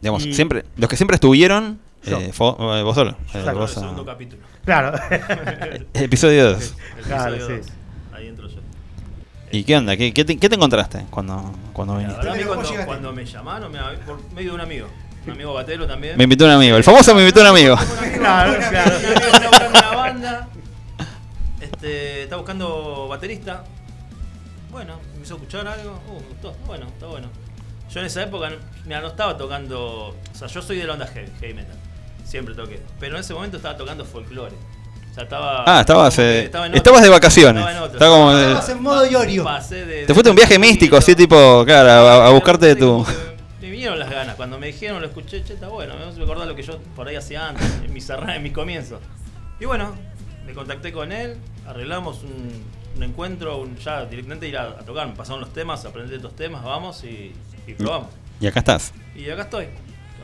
Digamos, Y- siempre, los que siempre estuvieron, eh, eh, vos solo. eh, vos, el ah, segundo capítulo. Claro. episodio 2. El Claro, episodio sí. dos. Ahí entro yo. ¿Y qué onda? ¿Qué, qué te, qué te encontraste cuando, cuando La viniste? verdad, a mí Pero ¿cómo cuando, cuando me llamaron, me, por medio de un amigo. Un amigo batero también. Me invitó un amigo. El famoso me invitó un amigo. claro, claro. Está buscando una banda. Este, está buscando baterista. Bueno, me hizo escuchar algo. Uh, me gustó. Bueno, está bueno. Yo en esa época, mira, no estaba tocando. O sea, yo soy de la onda heavy, heavy metal. Siempre toqué. Pero en ese momento estaba tocando folclore. O sea, estaba. Ah, estabas, eh, estaba en estabas otra. de vacaciones. Estaba en otra. Estaba como de- Estabas en modo Iorio. Pasé de- Te fuiste un viaje místico, así tipo, claro, a, a buscarte de tu... Me vinieron las ganas. Cuando me dijeron, lo escuché, che, está bueno. Me acordar lo que yo por ahí hacía antes, en mis, arran- en mis comienzos. Y bueno, me contacté con él, arreglamos un, un encuentro, un, ya directamente ir a, a tocar. Me pasaron los temas, aprendí estos temas, vamos y, y probamos. Y acá estás. Y acá estoy.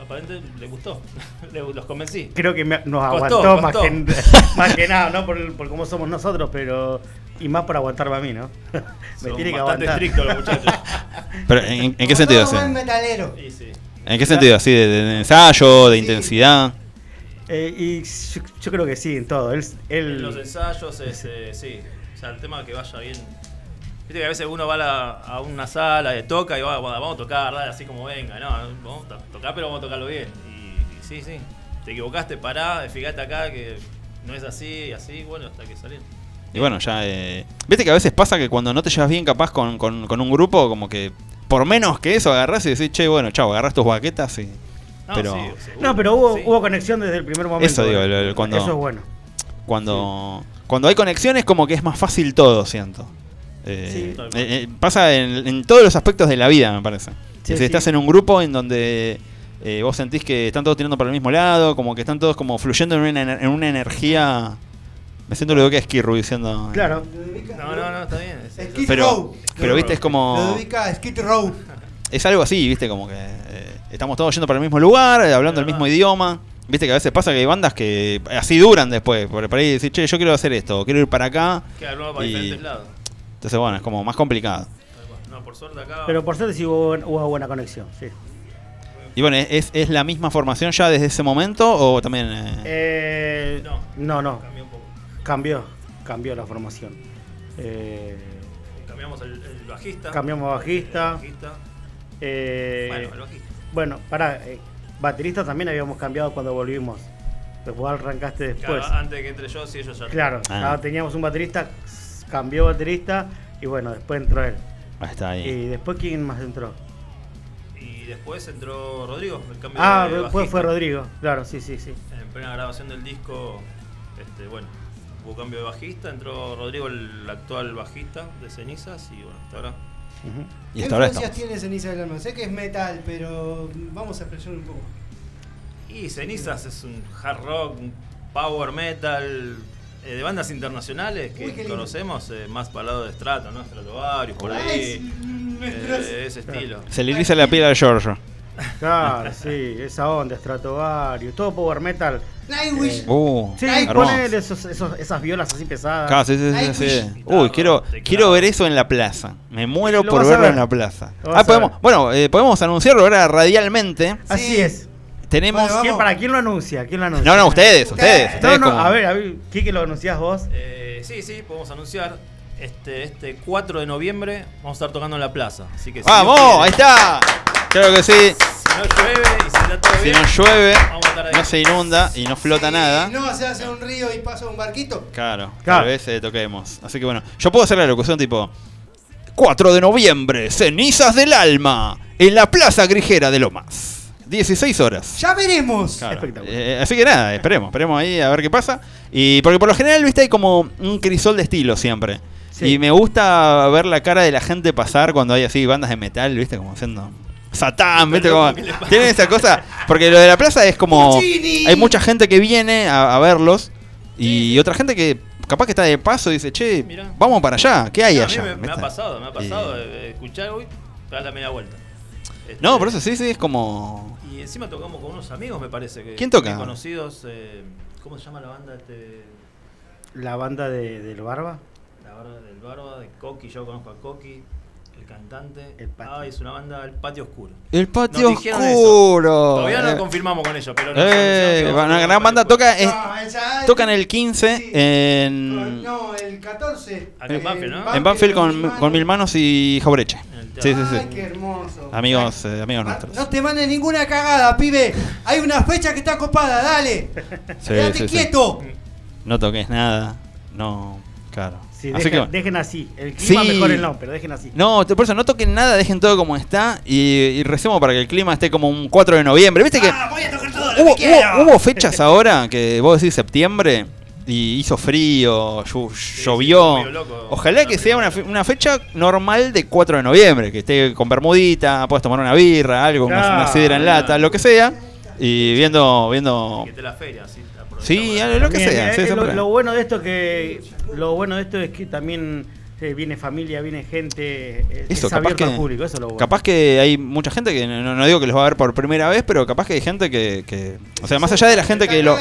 Aparentemente le gustó. Le- los convencí. Creo que me- nos Costó, aguantó más, que, más que nada, ¿no? Por, por cómo somos nosotros, pero. Y más por aguantarme a mí, ¿no? me Son tiene que bastante aguantar. estrictos los muchachos. Pero, ¿en, en qué Como sentido? todo sí? buen metalero. Sí, sí. ¿En qué sentido? ¿Así de, de ensayo, de Sí. intensidad? Eh, y yo, yo creo que sí, en todo. Él, él- En los ensayos es, eh, sí. O sea, el tema que vaya bien. Viste que a veces uno va a, la- a una sala, eh, toca y va, bueno, vamos a tocar, dale, así como venga. No, vamos a to- tocar, pero vamos a tocarlo bien. Y, y sí, sí. Te equivocaste, pará, fíjate acá que no es así, así, bueno, hasta que salir. Y bueno, ya... Eh, Viste que a veces pasa que cuando no te llevas bien capaz con, con- con un grupo, como que por menos que eso agarrás y decís, che, bueno, chao, agarrás tus baquetas y... No, Pero- sí, seguro. No, pero hubo, Sí. hubo conexión desde el primer momento. Eso digo, el- el- cuando- Eso es bueno. Cuando, cuando hay conexiones como que es más fácil todo, siento. Eh, Sí. eh, eh, pasa en, en todos los aspectos de la vida, me parece. Sí, si sí. estás en un grupo en donde eh, vos sentís que están todos tirando para el mismo lado, como que están todos como fluyendo en una, en una energía... Me siento lo que es Kirru diciendo... Claro. No, no, no, está bien. es- Skid Pero, Row. pero viste, es Lo como... dedica a Skid Row. Es algo así, viste, como que eh, estamos todos yendo para el mismo lugar, hablando el mismo idioma. Viste que a veces pasa que hay bandas que así duran después. Por, por ahí decir, che, yo quiero hacer esto, quiero ir para acá. Queda nuevo para Y- diferentes lados. Entonces, bueno, es como más complicado. No, por suerte acá. Pero por suerte sí hubo, buen- hubo buena conexión, sí. Y bueno, ¿es, es la misma formación ya desde ese momento o también... eh, Eh, No. no, no. Cambió un poco. Cambió. Cambió la formación. Eh, Cambiamos el, el bajista. Cambiamos bajista. El bajista. eh, Bueno, el bajista. Bueno, pará, eh, baterista también habíamos cambiado cuando volvimos. Después arrancaste después. Claro, antes de que entre yo, sí, ellos ya. Claro, Ah. ah, teníamos un baterista, cambió baterista y bueno, después entró él. ahí está ahí. Y después quién más entró. Y después entró Rodrigo, el cambio Ah, de después bajista. fue Rodrigo, claro, sí, sí, sí. En plena grabación del disco, este, bueno, hubo cambio de bajista, entró Rodrigo, el actual bajista de Cenizas, y bueno, hasta ahora. Y ¿Qué ahora influencias estamos. tiene Ceniza del Alma? Sé que es metal, pero vamos a expresar un poco. Y Cenizas es un hard rock, un power metal, eh, de bandas internacionales que Uy, conocemos, eh, más para el lado de Strato, ¿no? Stratovarius, por Ay, ahí. nuestros- eh, ese estilo. Se le eriza la piel al Giorgio. Claro, sí, esa onda, Stratovarius, todo power metal. Nightwish. Uh, Sí, poner esos, esos- esas violas así pesadas. Claro, sí, sí, sí, Uy, quiero, quiero ver eso en la plaza. Me muero por verlo ver. en la plaza. Ah, podemos, bueno, eh, podemos anunciarlo ahora radialmente. Así Sí. es. Tenemos. Bueno, ¿Quién, Vamos. ¿Para quién lo anuncia? ¿Quién lo anuncia? No, no, ustedes, ustedes. Ustedes No, no, como- a ver, a ver, Kike, lo anunciás vos. Eh, sí, sí, podemos anunciar. Este, este 4 de noviembre vamos a estar tocando en la plaza. Así que si ¡Vamos! Ahí está. Claro que sí. Si no llueve y si está todo Si bien, no llueve, no se inunda y no flota Si nada. No se hace un río y pasa un barquito. Claro, Claro. tal vez eh, toquemos. Así que bueno, yo puedo hacer la locución tipo 4 de noviembre, cenizas del alma, en la Plaza Grijera de Lomas. 16 horas. Ya veremos. Claro. Espectacular. Eh, así que nada, esperemos, esperemos ahí a ver qué pasa. Y porque por lo general, viste, hay como un crisol de estilo siempre. Sí. Y me gusta ver la cara de la gente pasar cuando hay así bandas de metal, viste, como haciendo Satán, viste, como tienen esa cosa, porque lo de la plaza es como hay mucha gente que viene a, a verlos y otra gente que capaz que está de paso y dice, "Che, Mirá. vamos para allá, ¿qué hay No, a mí allá?" me, me ha ¿Viste? pasado, me ha pasado Y- eh, escuchar, uy, dar la media vuelta. Este, No, por eso sí, sí, es como Y encima tocamos con unos amigos, me parece que. ¿Quién toca? conocidos. eh, ¿Cómo se llama la banda? Este, La banda de, del Barba. la banda del Barba, de Coqui. Yo conozco a Coqui, cantante. El Patio. ah, es una banda, El Patio Oscuro. el patio Nos oscuro. Todavía no Eh, lo confirmamos con ellos, pero. Eh, a una gran banda toca es- No, esa- tocan el 15 Sí. en No, el 14. Acá en Banfield, ¿no? en Banfield con, con Mil Manos y Jaureche. Sí, teatro. sí, Ay, sí. qué hermoso. Amigos, eh, amigos Ah, nuestros. No te mandes ninguna cagada, pibe. Hay una fecha que está copada, dale. Sí, Quédate sí, sí. quieto. No toques nada. No, claro. Sí, Así dejen, que- dejen así. El clima Sí. mejor no, pero dejen así. No, por eso no toquen nada, dejen todo como está y, y recemos para que el clima esté como un 4 de noviembre. ¿Viste que Ah, voy a tocar todo lo hubo, fechas ahora que vos decís septiembre y hizo frío, sí, llovió? loco. Ojalá que sea una, fe- una fecha normal de 4 de noviembre, que esté con bermudita, puedes tomar una birra, algo, una- sidra en lata, lo que sea, y viendo, viendo Que esté la feria, así. Sí, lo que También, sea. eh, sí, lo, bueno de esto que lo bueno de esto es que también eh, viene familia, viene gente, eh, Eso, es capaz abierto que- al público, eso es lo bueno. Capaz que hay mucha gente que no, no digo que los va a ver por primera vez, pero capaz que hay gente que, que- o sea, más allá de la gente que lo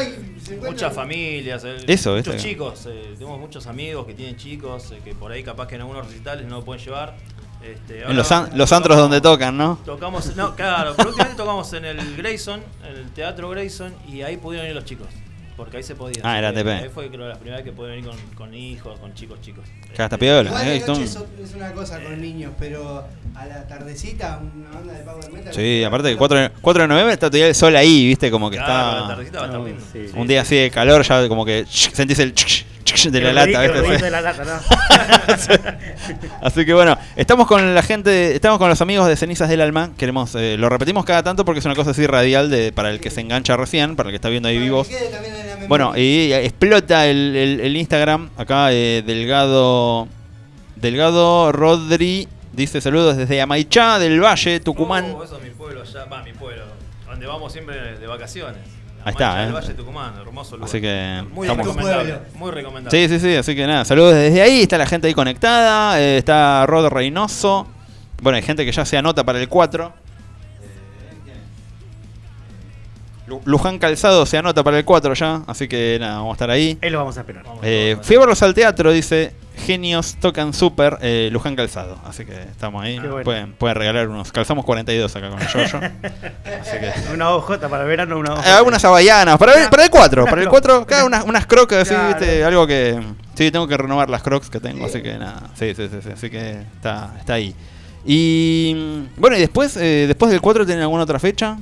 Muchas familias, eh, Eso, muchos chicos, eh, tenemos muchos amigos que tienen chicos, eh, que por ahí capaz que en algunos recitales no lo pueden llevar. Este, ahora en los, an- los tocamos- antros donde tocan, ¿no? Tocamos, no, claro, pero últimamente tocamos en el Grayson, en el Teatro Grayson, y ahí pudieron ir los chicos. Porque ahí se podía. Ah, era ATP. Ahí fue creo la primera vez que pudieron venir con, con hijos, con chicos, chicos. Este, piola. Igual eh, de noche son- es, es una cosa con niños, pero a la tardecita una banda de power metal. Sí, aparte que 4 de, 4 de noviembre está todavía el sol ahí, viste, como que claro, la está tardecita va a estar lindo. sí. un día así de calor, ya como que sentís el de la lata, ruidito- el ruidito ¿viste? de la lata, ¿no? Así que bueno, estamos con la gente, estamos con los amigos de Cenizas del Alma. Queremos, eh, lo repetimos cada tanto porque es una cosa así radial de, para el que se engancha recién, para el que está viendo ahí vivos. Bueno, y explota el, el- el Instagram. Acá eh, Delgado. Delgado Rodri dice saludos desde Amaichá del Valle, Tucumán. Oh, eso es mi pueblo allá, va, mi pueblo, donde vamos siempre de vacaciones. Ahí está, eh. Valle Tucumán, hermoso lugar. Así que muy estamos- recomendable, muy recomendable. Sí, sí, sí, así que nada, saludos desde ahí, está la gente ahí conectada, eh, está Rod Reynoso, bueno, hay gente que ya se anota para el 4. Luján Calzado se anota para el 4 ya, así que nada, vamos a estar ahí. Ahí lo vamos a esperar. Eh, fui a verlos al teatro, dice Genios tocan super eh, Luján Calzado, así que estamos ahí. Bueno. Pueden, pueden regalar unos, calzamos 42 acá con el Yoyo. así que... Una OJ para el verano, una OJ. Eh, algunas hawaianas, para, el- para el 4, para el 4, cada unas, unas crocs así, Claro. viste, algo que... Sí, tengo que renovar las crocs que tengo, así que nada, sí, sí, sí, sí, así que está, está ahí. Y mm, bueno, y después, eh, después del 4, ¿tienen alguna otra fecha?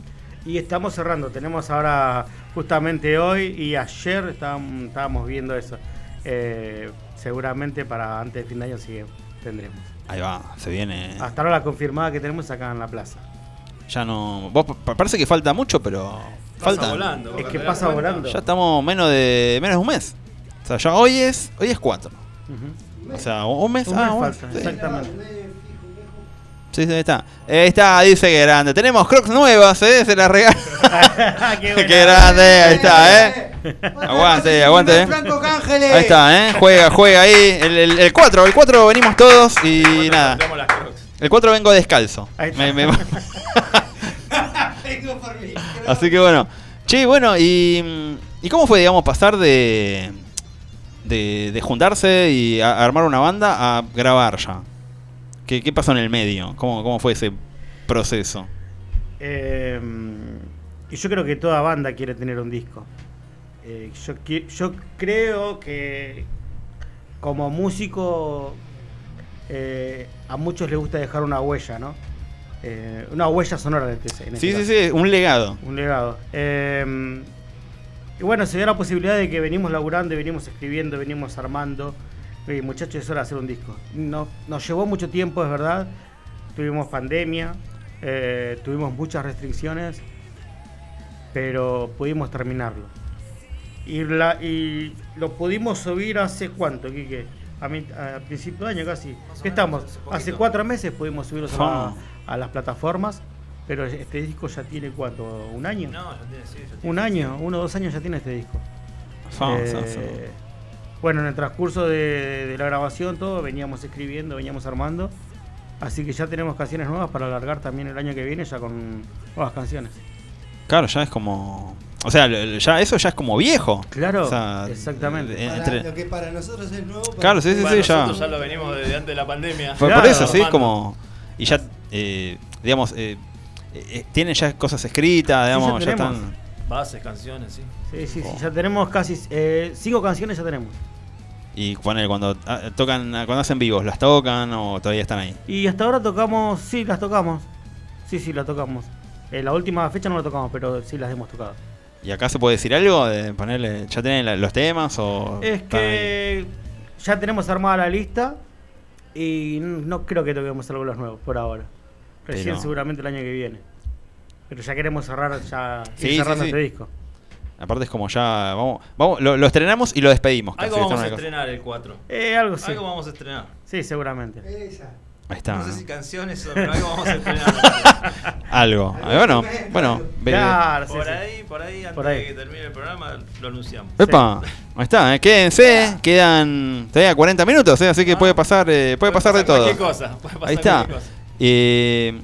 Y estamos cerrando. Tenemos ahora, justamente hoy y ayer estábamos, estábamos viendo eso. Eh, seguramente para antes de fin de año sí tendremos. Ahí va, se viene. Hasta ahora la confirmada que tenemos acá en la plaza. Ya no... Vos, parece que falta mucho, pero... Pasa Falta. volando. Es que ¿te das pasa cuenta? volando. Ya estamos menos de menos de un mes. O sea, ya hoy es hoy es 4. Ujú. O sea, un mes. Un ah, mes un- falta, sí. exactamente. Sí, sí, ahí está. Ahí está, dice que grande. Tenemos crocs nuevas, ¿eh? Se las regalo. Qué grande, ahí está, ¿eh? Aguante, aguante, eh. Franco Cángeles. Ahí está, ¿eh? Juega, juega ahí. El 4, el 4 venimos todos y nada. cambiamos las Crocs. El 4 vengo descalzo. Ahí está. Me- me- no. Así que bueno. Che, bueno, y, ¿y cómo fue, digamos, pasar de, de, de juntarse y a- armar una banda a grabar ya? ¿Qué, qué pasó en el medio? ¿Cómo, cómo fue ese proceso? Eh, y yo creo que toda banda quiere tener un disco. Eh, yo, yo creo que como músico eh, a muchos les gusta dejar una huella, ¿no? Eh, una huella sonora en este, en este Sí, sí, caso. sí, un legado. Un legado. Eh, y bueno, se dio la posibilidad de que venimos laburando, y venimos escribiendo, venimos armando. Y muchachos, es hora de hacer un disco. No, nos llevó mucho tiempo, es verdad. Tuvimos pandemia, eh, tuvimos muchas restricciones, pero pudimos terminarlo. Y, la, y lo pudimos subir hace cuánto, Quique? A, mi- a principio de año casi. ¿Qué estamos? hace cuatro meses pudimos subirlos a, Fa. a las plataformas, pero este disco ya tiene cuánto, un año. No, ya tiene, sí, ya tiene. Un año, uno o dos años ya tiene este disco. Fa, Eh. Bueno, en el transcurso de, de la grabación, todo, veníamos escribiendo, veníamos armando. Así que ya tenemos canciones nuevas para alargar también el año que viene, ya con nuevas canciones. Claro, ya es como. O sea, ya eso ya es como viejo. Claro, O sea, exactamente. eh, Para entre- Lo que para nosotros es nuevo. para Claro, sí, sí, sí, ya. nosotros ya lo venimos desde antes de la pandemia. Por, por Claro. eso, sí, como. Y ya, eh, digamos, eh, eh, tienen ya cosas escritas, digamos, ya, están. Bases, canciones, sí. Sí, sí, sí, ya tenemos casi eh, cinco canciones, ya tenemos. Y poner cuando ah, tocan, cuando hacen vivos, ¿las tocan o todavía están ahí? Y hasta ahora tocamos, sí, las tocamos. Sí, sí, las tocamos. Eh, la última fecha no la tocamos, pero sí las hemos tocado. ¿Y acá se puede decir algo? de ponerle ¿Ya tienen los temas o.? Es que ya tenemos armada la lista y no creo que toquemos algo los nuevos por ahora. Recién Pero- seguramente el año que viene. Pero ya queremos cerrar ya ir Sí, sí, cerrando sí. este disco. Aparte es como ya. Vamos, vamos lo, lo estrenamos y lo despedimos. casi, Algo vamos a cosa. estrenar el 4. Eh, algo sí. Algo vamos a estrenar. Sí, seguramente. Esa. Ahí está. No sé si canciones, pero algo vamos a estrenar. Algo. Algo bueno, bueno. Claro, sí, por sí. ahí, por ahí, antes Por ahí. de que termine el programa, lo anunciamos. Epa, ahí está, eh, quédense, quedan todavía 40 minutos, eh, así que Ah. puede pasar, eh, puede pasar de todo. Cualquier cosa. Puede pasar Ahí está. cualquier cosa. Eh,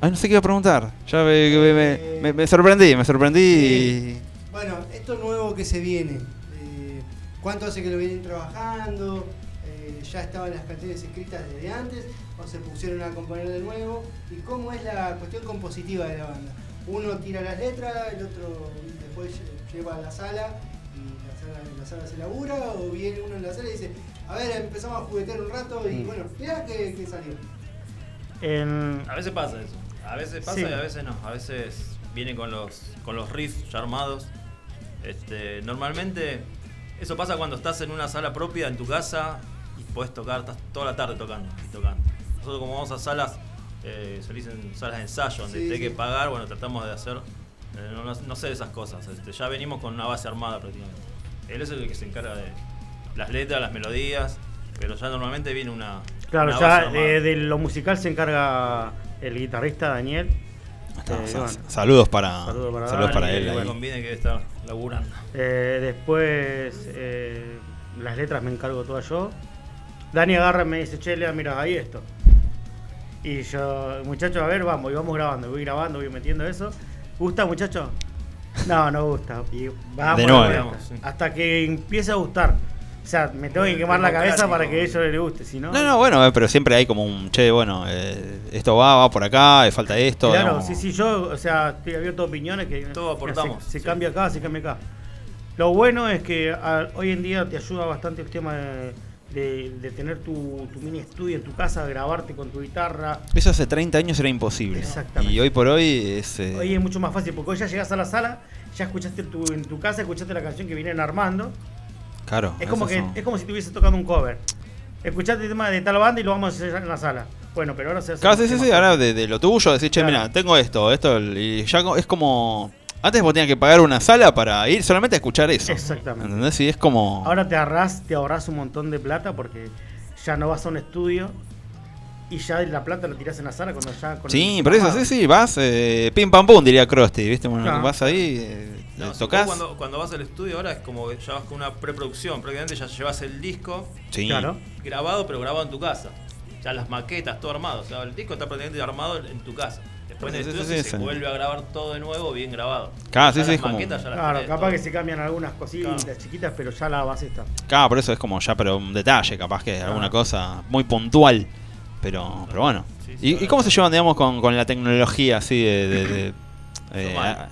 ay, no sé qué iba a preguntar. Ya me, me- me- me sorprendí, me sorprendí. y- Bueno, esto nuevo que se viene. eh, ¿Cuánto hace que lo vienen trabajando? Eh, ¿Ya estaban las canciones escritas desde antes? ¿O se pusieron a componer de nuevo? ¿Y cómo es la cuestión compositiva de la banda? Uno tira las letras, el otro después lle- lleva a la sala y la sala, la sala se labura, o viene uno en la sala y dice, a ver, empezamos a juguetear un rato y Mm. bueno, mirá que, que salió. En- A veces pasa eso. A veces pasa Sí. y a veces no. A veces viene con los, con los riffs ya armados. Este, normalmente eso pasa cuando estás en una sala propia en tu casa y puedes tocar, estás toda la tarde tocando y tocando. Nosotros como vamos a salas, eh, se le dicen salas de ensayo, donde Sí, te hay sí. que pagar, bueno, tratamos de hacer, eh, no, no- no sé de esas cosas. Este, ya venimos con una base armada prácticamente. Él es el que se encarga de las letras, las melodías, pero ya normalmente viene una... claro, una ya base de, de lo musical se encarga el guitarrista Daniel. Está, Eh, bueno. Saludos para, Saludos para saludos él. bueno. conviene que debe estar laburando. Eh, después eh, las letras me encargo todas yo. Dani agarra y me dice, che, Lea, mira, ahí esto. Y yo, muchachos, a ver, vamos, y vamos grabando, voy grabando, voy metiendo eso. ¿Gusta, muchacho? No, no gusta. Y vamos, De nuevo. vamos, Sí. hasta que empiece a gustar. O sea, me tengo que quemar la cabeza para que a ellos les guste, si no. No, no, bueno, eh, pero siempre hay como un, che, bueno, eh, esto va, va por acá, eh, falta esto. Claro, digamos. sí, sí, yo, o sea, estoy abierto a opiniones que Todo mira, aportamos, Se, se sí. cambia acá, se cambia acá. Lo bueno es que a- hoy en día te ayuda bastante el tema de, de- de tener tu, tu mini estudio en tu casa, grabarte con tu guitarra. Eso hace 30 años era imposible. Exactamente. Y hoy por hoy es... eh, Hoy es mucho más fácil porque hoy ya llegas a la sala, ya escuchaste tu, en tu casa, escuchaste la canción que vienen armando. Claro. Es como que son- es como si estuvieses tocando un cover. Escuchaste el tema de tal banda y lo vamos a hacer en la sala. Bueno, pero ahora se hace Claro, sí, sí, ahora de, de lo tuyo, decís, che, Claro. mira, tengo esto, esto, y ya es como... Antes vos tenías que pagar una sala para ir solamente a escuchar eso. Exactamente. ¿Entendés? Y es como... Ahora te ahorras, te ahorras un montón de plata porque ya no vas a un estudio y ya la plata la tirás en la sala cuando ya con Sí, el pero eso, sí, sí, vas, eh, pim pam pum, diría Krusty, ¿viste? Bueno, Claro. vas ahí, eh, No, tocas. Cuando, cuando vas al estudio ahora es como que ya vas con una preproducción. Prácticamente ya llevas el disco Sí. Claro. grabado, pero grabado en tu casa. Ya las maquetas, todo armado. O sea, el disco está prácticamente armado en tu casa. Después en el Sí, sí, estudio sí, se sí. vuelve a grabar todo de nuevo, bien grabado. Claro, sí, Ya sí, las es como- maquetas ya las Claro, tenés, capaz todo. que se cambian algunas cositas Claro. chiquitas, pero ya la base está. Claro, por eso es como ya, pero un detalle, capaz que alguna cosa muy puntual. Pero, pero bueno. Sí, sí, ¿Y, cómo se llevan, digamos, con, con la tecnología así de. de- de- eh, mal.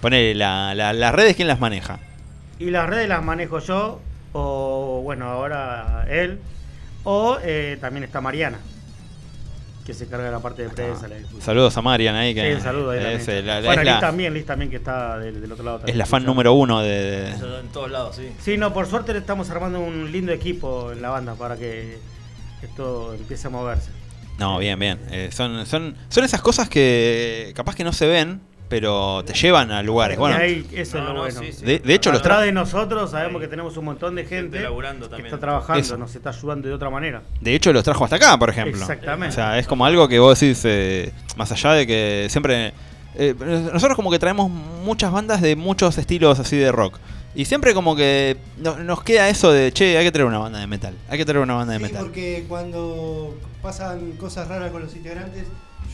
ponele, la, la- las redes, ¿quién las maneja? Y las redes las manejo yo, o bueno, ahora él, o eh, también está Mariana, que se carga de la parte de prensa. Saludos a Marian ahí, Sí, que un saludo ahí es, también. la, la- bueno, es Liz la- también, Liz también que está del, del otro lado. es también la fan número uno de. de- Eso en todos lados, sí. Sí, no, por suerte le estamos armando un lindo equipo en la banda para que esto empiece a moverse. No, bien, bien. Eh, son, son, son esas cosas que capaz que no se ven, pero te llevan a lugares. Bueno, y ahí eso es No, lo no, bueno. sí, sí. de, de hecho, los Atrás tra- de nosotros sabemos Ahí. que tenemos un montón de Gente gente, laburando que está trabajando, Eso. nos está ayudando de otra manera. de hecho los trajo hasta acá, por ejemplo. Exactamente. O sea, es como algo que vos decís, eh, más allá de que siempre... eh, nosotros como que traemos muchas bandas de muchos estilos así de rock. Y siempre como que no- nos queda eso de, che, hay que traer una banda de metal. Hay que traer una banda de Sí, metal. porque cuando pasan cosas raras con los integrantes,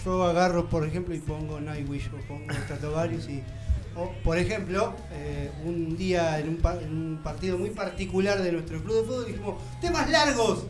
yo agarro, por ejemplo, y pongo Nightwish o pongo Stratovarius y... O, por ejemplo, eh, un día en un, pa- en un partido muy particular de nuestro club de fútbol dijimos, ¡temas largos!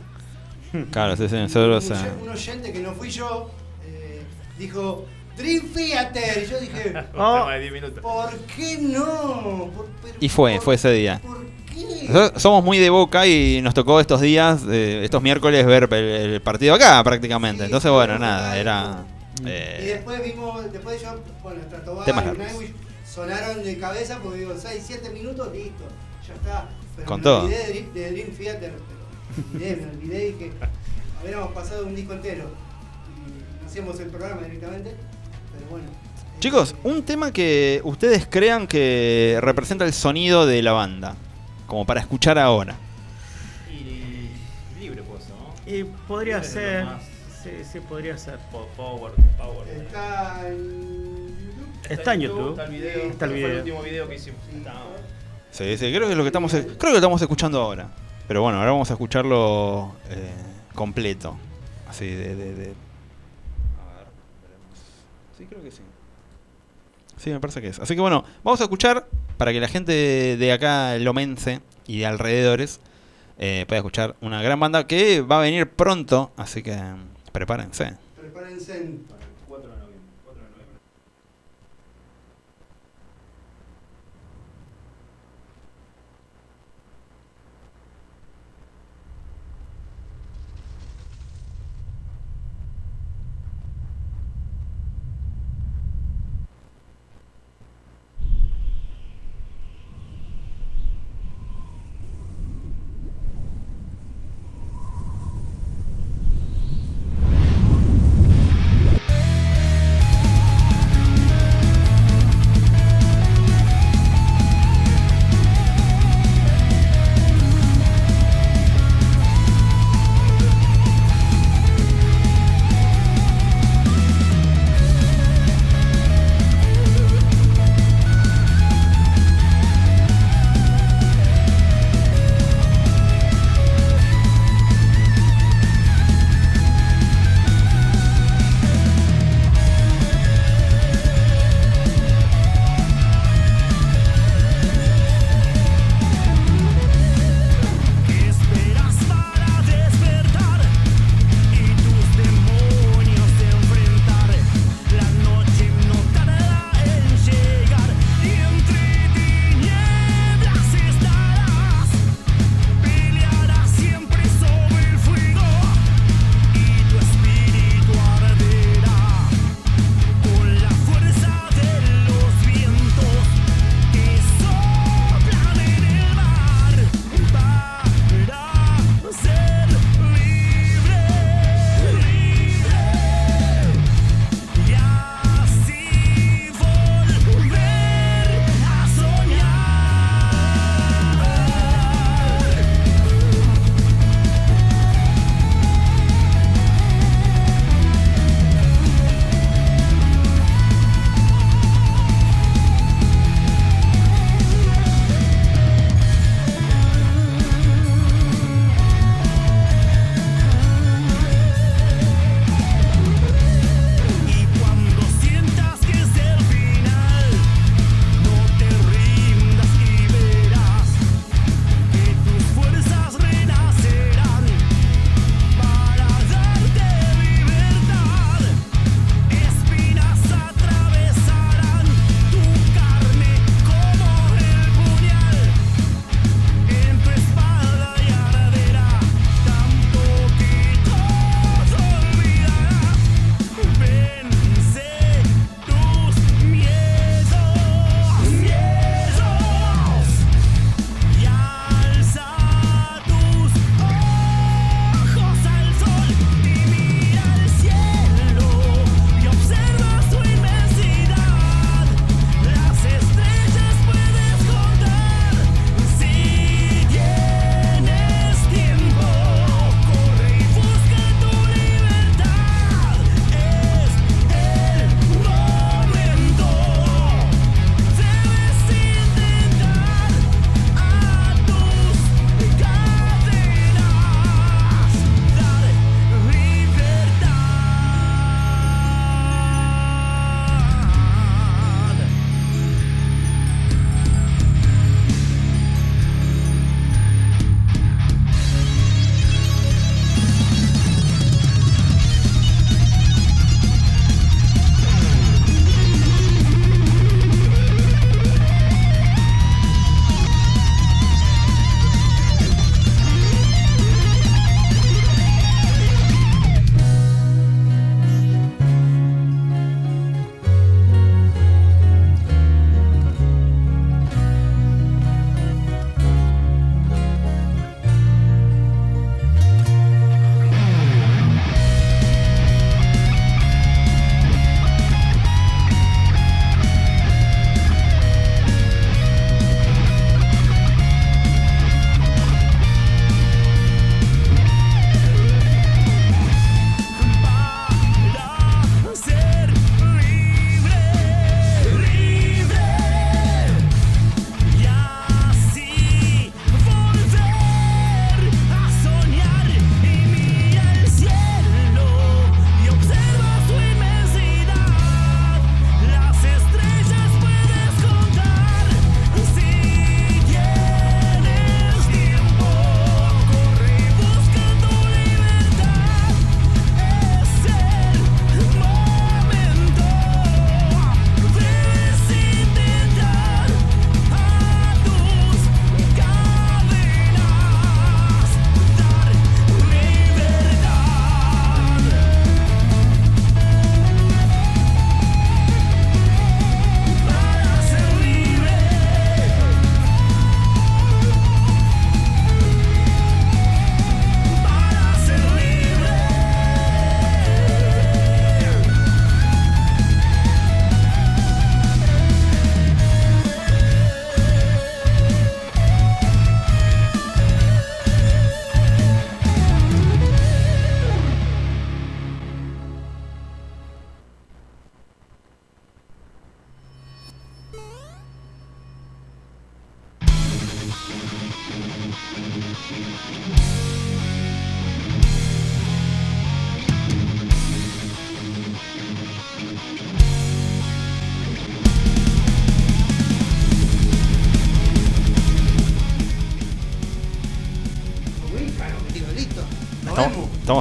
Claro, sí, sí, un, nosotros... eh, oy- un oyente que no fui yo eh, dijo, Dream Theater. Y yo dije, Un Oh. tema de 10 minutos. ¿por qué no? Por- pero Y fue, por- fue ese día. ¿Por qué? Nosotros somos muy de boca y nos tocó estos días, eh, estos miércoles, ver el, el partido acá prácticamente. Sí, Entonces, bueno, nada, acá era... Y eh, después vimos, después yo, bueno, Temas y. Nightwish sonaron de cabeza porque digo, 6, 7 minutos, listo, ya está. Pero Con me todo. olvidé de, Dream- de Dream Theater, pero me olvidé, me olvidé y que habíamos pasado un disco entero. Y no hacíamos el programa directamente, pero bueno. Chicos, Eh, un tema que ustedes crean que representa el sonido de la banda, como para escuchar ahora. Y libre puedo ser, ¿no? Y podría ser, más. Sí, sí, podría ser. Po- Power, power. Está en YouTube. Está en YouTube. Está el video. Sí, está el Ese Fue video. el último video que hicimos. Está- Sí, sí, creo que es lo que estamos, creo que lo estamos escuchando ahora. Pero bueno, ahora vamos a escucharlo eh, completo. Así de, de, de- A ver, veremos. Sí, creo que sí. Sí, me parece que es. Así que bueno, vamos a escuchar para que la gente de acá, Lomense y de alrededores, eh, pueda escuchar una gran banda que va a venir pronto. Así que prepárense.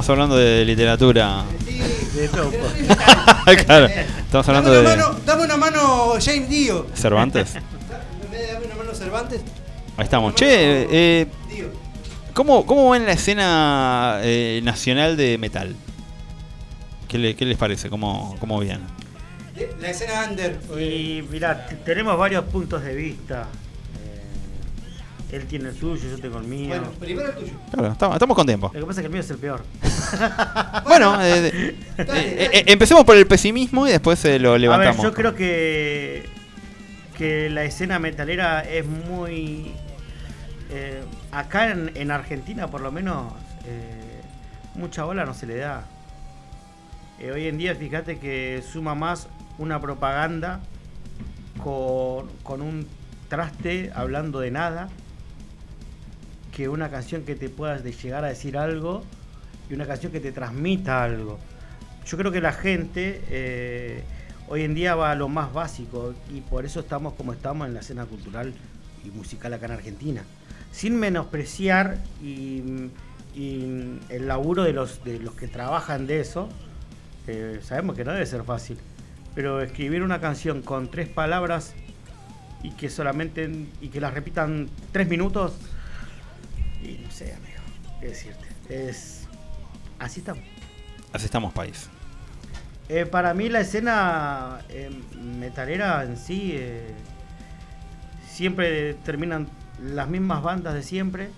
Estamos, hablando de literatura. Sí, De todo. Claro, estamos hablando dame una de- Mano, dame una mano, James Dio. Cervantes. Dame una mano, Cervantes. Ahí estamos. Che, eh, Dio. ¿cómo, ¿cómo ven la escena eh, nacional de metal? ¿Qué, le- qué les parece? ¿Cómo, cómo viene? Eh, La escena under. Y mirá, tenemos varios puntos de vista. Él tiene el suyo, yo tengo el mío. Bueno, primero el tuyo. Claro, estamos, estamos con tiempo. Lo que pasa es que el mío es el peor. Bueno, eh, eh, eh, empecemos por el pesimismo y después eh, lo A ver, levantamos. yo creo que, que la escena metalera es muy... eh, acá en, en Argentina, por lo menos, eh, mucha bola no se le da. Eh, hoy en día, fíjate que suma más una propaganda con, con un traste hablando de nada que una canción que te pueda llegar a decir algo y una canción que te transmita algo. Yo creo que la gente eh, hoy en día va a lo más básico y por eso estamos como estamos en la escena cultural y musical acá en Argentina. Sin menospreciar y, y el laburo de los, de los que trabajan de eso, eh, sabemos que no debe ser fácil, pero escribir una canción con tres palabras y que solamente y que las repitan tres minutos, sé, amigo, qué decirte, es así estamos. Así estamos, país. Eh, para mí la escena eh, metalera en sí eh, siempre terminan las mismas bandas de siempre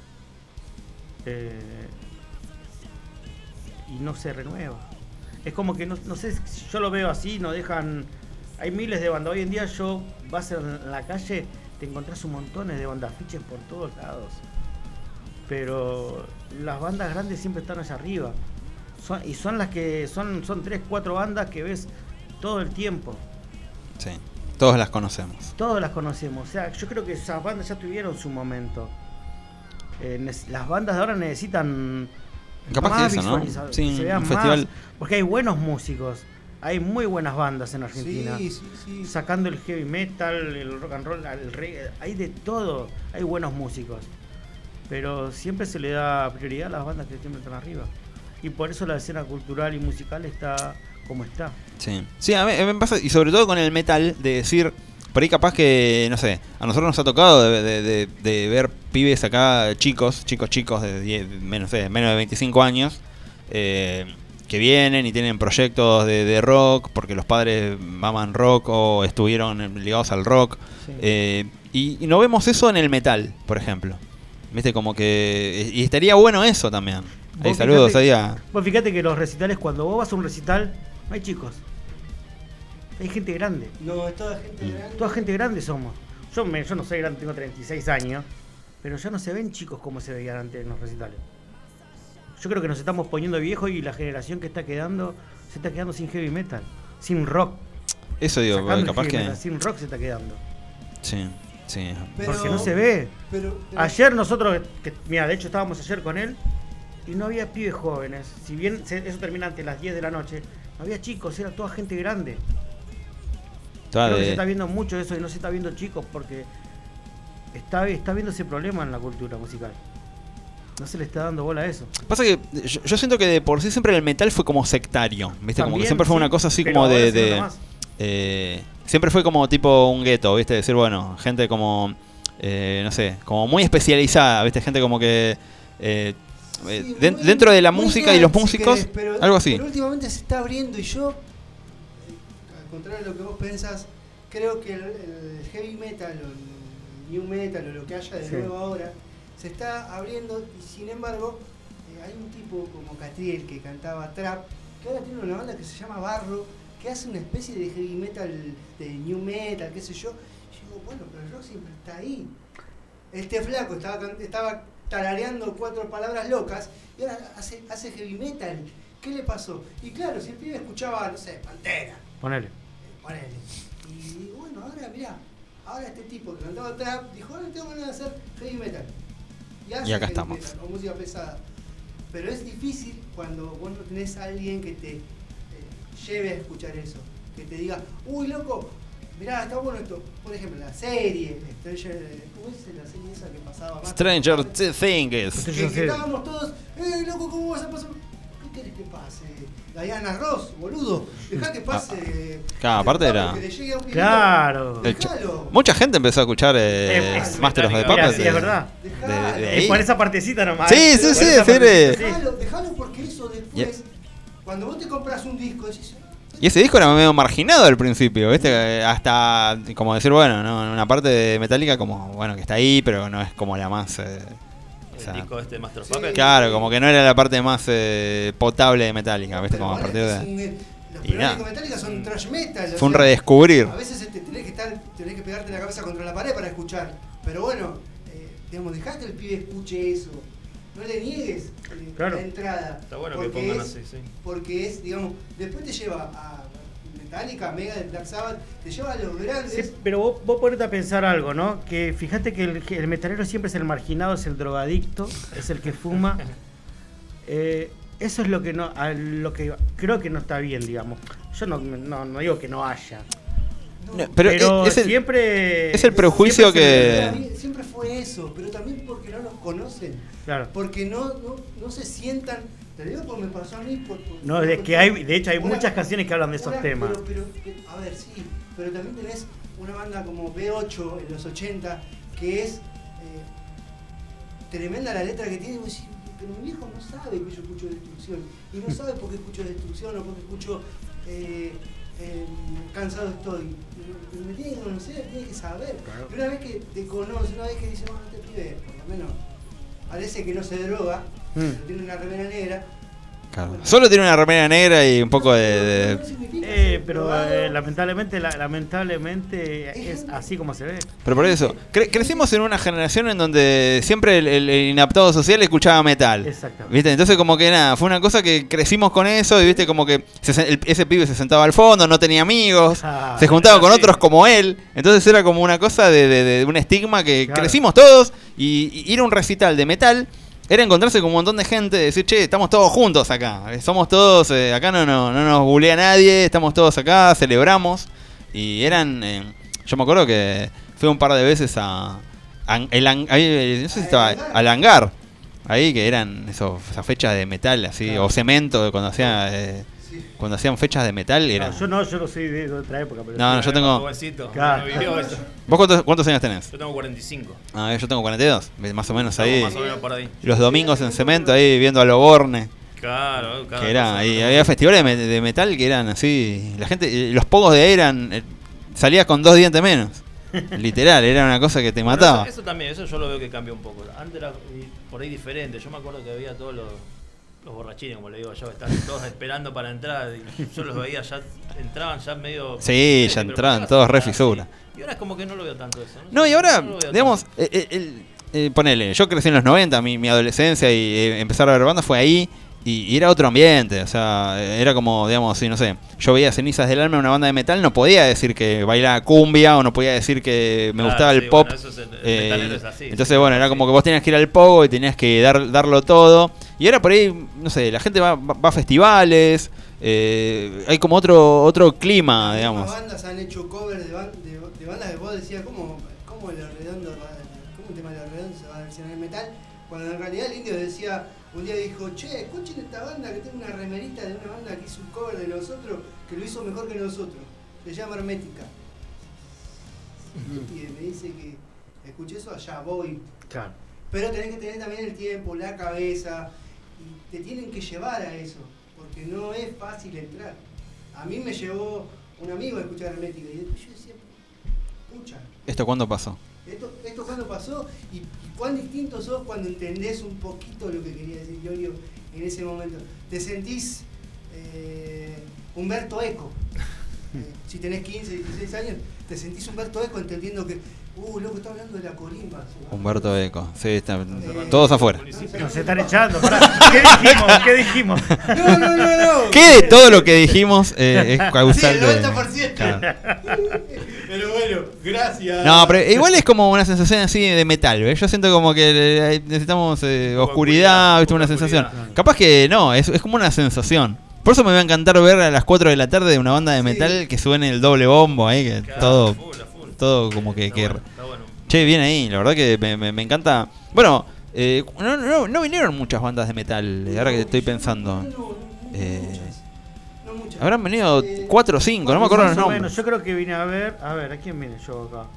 y no se renueva. Es como que no, no sé si yo lo veo así, no dejan. Hay miles de bandas. Hoy en día yo vas en la calle, te encontrás un montón de bandas, fiches por todos lados. Pero las bandas grandes siempre están allá arriba. Son- y son las que son son tres cuatro bandas que ves todo el tiempo Sí, todos las conocemos. todas las conocemos o sea yo creo que esas bandas ya tuvieron su momento Eh, las bandas de ahora necesitan Capaz más que eso, ¿no? Sí, que se vean un más, festival. porque hay buenos músicos hay muy buenas bandas en Argentina Sí, sí, sí. sacando el heavy metal el rock and roll el reggae hay de todo hay buenos músicos pero siempre se le da prioridad a las bandas que siempre están arriba y por eso la escena cultural y musical está como está Sí, sí a, mí, me pasa, y sobre todo con el metal, de decir, por ahí capaz que, no sé, a nosotros nos ha tocado de, de- de- de ver pibes acá, chicos, chicos, chicos de 10, menos, sé, menos de 25 años, eh, que vienen y tienen proyectos de, de rock, porque los padres maman rock o estuvieron ligados al rock, Sí. eh, y, y no vemos eso en el metal, por ejemplo. Viste, como que... Y estaría bueno eso también. Ahí saludos ahí a... Vos fíjate que los recitales, cuando vos vas a un recital, no hay chicos. Hay gente grande. No, es toda gente grande. Toda gente grande somos. Yo, me, yo no soy grande, tengo 36 años. Pero ya no se ven chicos como se veían antes en los recitales. Yo creo que nos estamos poniendo viejos y la generación que está quedando se está quedando sin heavy metal. Sin rock. Eso digo, capaz que... metal, sin rock se está quedando. Sí, sí. Pero- Porque no se ve. Pero, pero- Ayer nosotros, que, mira, de hecho estábamos ayer con él y no había pibes jóvenes. Si bien se- eso termina antes las 10 de la noche, no había chicos, era toda gente grande. Creo que de- se está viendo mucho eso y no se está viendo chicos porque está, está viendo ese problema en la cultura musical. No se le está dando bola a eso. Pasa que yo, yo siento que de por sí siempre el metal fue como sectario, ¿viste? como que siempre fue sí, una cosa así como de... eh, siempre fue como tipo un gueto, ¿viste? Decir, bueno, gente como... eh, no sé, como muy especializada, ¿viste? Gente como que... eh, eh, Sí, muy- dentro de la música y los si músicos, querés, pero- algo así. Pero últimamente se está abriendo y yo, eh, al contrario de lo que vos pensás, creo que el, el heavy metal o el new metal o lo que haya de Sí. nuevo ahora se está abriendo y sin embargo eh, hay un tipo como Catriel que cantaba trap que ahora tiene una banda que se llama Barro que hace una especie de heavy metal, de new metal, qué sé yo. Y digo, bueno, pero el rock siempre está ahí. Este flaco estaba, estaba tarareando cuatro palabras locas y ahora hace, hace heavy metal. ¿Qué le pasó? Y claro, si el pibe escuchaba, no sé, Pantera, Ponele. eh, ponele. Y bueno, ahora mirá, ahora este tipo que cantaba trap dijo, ahora tengo ganas de hacer heavy metal. hace Y acá heavy estamos. metal, o música pesada. Pero es difícil cuando vos no tenés a alguien que te lleve a escuchar eso. Que te diga, uy loco, mirá, está bueno esto. Por ejemplo, la serie, Stranger, ¿cómo es la serie esa que pasaba? más? Stranger Things. Que, que estábamos todos, eh, loco, ¿cómo vas a pasar? ¿Qué querés que pase? Diana Ross, boludo. Dejá que pase. claro, aparte era- Que llegue a un Claro. Mucha gente empezó a escuchar eh, Eh, Master of the Puppets. sí, de- es verdad. Dejalo. de- de Es por esa partecita nomás. Sí, ¿eh? sí, sí. Dejalo, dejalo porque eso después, Yes. Cuando vos te compras un disco, decís, Y ese disco era medio marginado al principio, ¿viste? Eh, Hasta como decir, bueno, ¿no? una parte de Metallica como, bueno, que está ahí, pero no es como la más... eh, o El sea, disco este de Master Sí. Claro, como que no era la parte más eh, potable de Metallica, ¿viste? pero Como a partir de... un- eh, los Y primeros nada. Metallica son trash metal. o Fue un sea, redescubrir. A veces este, tenés que estar, tenés que pegarte la cabeza contra la pared para escuchar. Pero bueno, eh, digamos, dejá que el pibe escuche eso. No le niegues eh, Claro. la entrada. Está bueno que pongan es- así, sí. Porque es, digamos, después te lleva a Metallica, Mega, Black Sabbath, te lleva a los grandes. Sí, pero vos, vos ponete a pensar algo, ¿no? Que fíjate que el, que el metalero siempre es el marginado, es el drogadicto, es el que fuma. Eh, eso es lo que no, a lo que creo que no está bien, digamos. Yo no, no, no digo que no haya. No, pero Pero, es el- siempre. es el prejuicio siempre que- Siempre fue eso, pero también porque no los conocen. Claro. Porque no, no, no se sientan. Te lo digo porque me pasó a mí. Por, por- No, por- de que hay, de hecho hay una- muchas canciones que hablan de esos una- temas. Pero, pero, pero, a ver, sí, pero también tenés una banda como B8 en los 80 que es eh, tremenda la letra que tiene. Y vos decís, pero mi viejo no sabe que yo escucho destrucción. Y no sabe por qué escucho destrucción o por qué escucho eh, eh, cansado estoy. Pero me tiene que conocer, tiene que saber. Claro. Y una vez que te conoce, una vez que dice, bueno, este pibe, por lo menos, parece que no se droga, Mm. pero tiene una remera negra. Claro. Solo tiene una remera negra y un poco de... Eh, pero eh, lamentablemente, la- lamentablemente es así como se ve. Pero por eso, cre- crecimos en una generación en donde siempre el, el- el inaptado social escuchaba metal. Exactamente. ¿Viste? Entonces como que nada, fue una cosa que crecimos con eso y viste como que se se- el- ese pibe se sentaba al fondo, no tenía amigos, Ah, se juntaba con sí. otros como él. Entonces era como una cosa de, de- de un estigma que Claro. crecimos todos y, y ir a un recital de metal era encontrarse con un montón de gente, decir, che, estamos todos juntos acá, eh, somos todos, eh, acá no, no, no nos bulea nadie, estamos todos acá, celebramos. Y eran, eh, yo me acuerdo que fui un par de veces a... a- el ahí, no sé si estaba, al hangar. Ahí que eran esas fechas de metal así, o cemento, cuando hacía, eh. Cuando hacían fechas de metal era. No, yo no, yo no soy de otra época. Pero No, no, yo tengo- Claro. ¿Vos cuántos, cuántos años tenés? Yo tengo 45. Ah, yo tengo 42, más o menos ahí. Más o menos por ahí. Los domingos en cemento ahí viendo a Loborne. Claro, cada Que era, ¿no? había festivales de, me- de metal que eran así. La gente, eh, los pogos de ahí eran. eh, salías con dos dientes menos. Literal, era una cosa que te Bueno, mataba. eso, eso también, eso yo lo veo que cambió un poco. Antes era eh, por ahí diferente. Yo me acuerdo que había todos los, los borrachines, como le digo yo, estaban todos esperando para entrar. Y yo los veía ya, entraban ya medio. Sí, ya entraban ¿por qué todos re fisura. así? Y ahora es como que no lo veo tanto eso. No, sé, y ahora, no digamos, eh, eh, el- eh, ponele, yo crecí en los 90, mi, mi adolescencia y eh, empezar a ver bandas fue ahí. Y, y era otro ambiente, o sea, era como, digamos, sí, no sé, yo veía Cenizas del Alma, una banda de metal, no podía decir que bailaba cumbia o no podía decir que me Claro, gustaba el sí, pop. bueno, es el- el eh, es así, entonces, sí, bueno, era sí. como que vos tenías que ir al pogo y tenías que dar, darlo todo. Y ahora por ahí, no sé, la gente va, va- va a festivales, eh, hay como otro otro clima, Las digamos. mismas bandas han hecho covers de, ban- de, de bandas que vos decías, ¿cómo, cómo el redondo va, cómo un tema de redondo se va a versionar en metal? Cuando en realidad el indio decía, un día dijo, che, escuchen esta banda que tengo una remerita de una banda que hizo un cover de nosotros, que lo hizo mejor que nosotros. Se llama Hermética. Y me dice que escuché eso, allá voy. Claro. Pero tenés que tener también el tiempo, la cabeza, y te tienen que llevar a eso, porque no es fácil entrar. A mí me llevó un amigo a escuchar Hermética y después yo decía, pucha, ¿Esto cuándo pasó? esto, esto cuando pasó y cuán distinto sos cuando entendés un poquito lo que quería decir Yorio en ese momento. Te sentís eh, Humberto Eco. Eh, si tenés 15, 16 años, te sentís Humberto Eco entendiendo que, uh, loco, está hablando de la corimba. Humberto Eco, sí, está, Eh, todos afuera. Nos están echando. pará. ¿Qué dijimos? ¿Qué dijimos? No, no, no, no. ¿Qué de todo lo que dijimos eh, es causal Sí, el de- 90%. Claro. Pero bueno, gracias. No, pero igual es como una sensación así de metal, ¿ves? Yo siento como que eh, necesitamos eh, oscuridad, ¿viste? Una sensación. oscuridad. Capaz que no, es, es como una sensación. Por eso me va a encantar ver a las 4 de la tarde una banda de Sí. metal que suene el doble bombo ahí, que Claro, todo, full, a full. todo como que... Está que- bueno, está bueno. Che, bien ahí, la verdad que me, me- me encanta. Bueno, eh, no, no- no vinieron muchas bandas de metal, eh, ahora que estoy pensando. Eh. Habrán venido Eh, 4 o 5, no me acuerdo los nombres. yo creo que vine a ver. A ver, ¿a quién vine yo acá?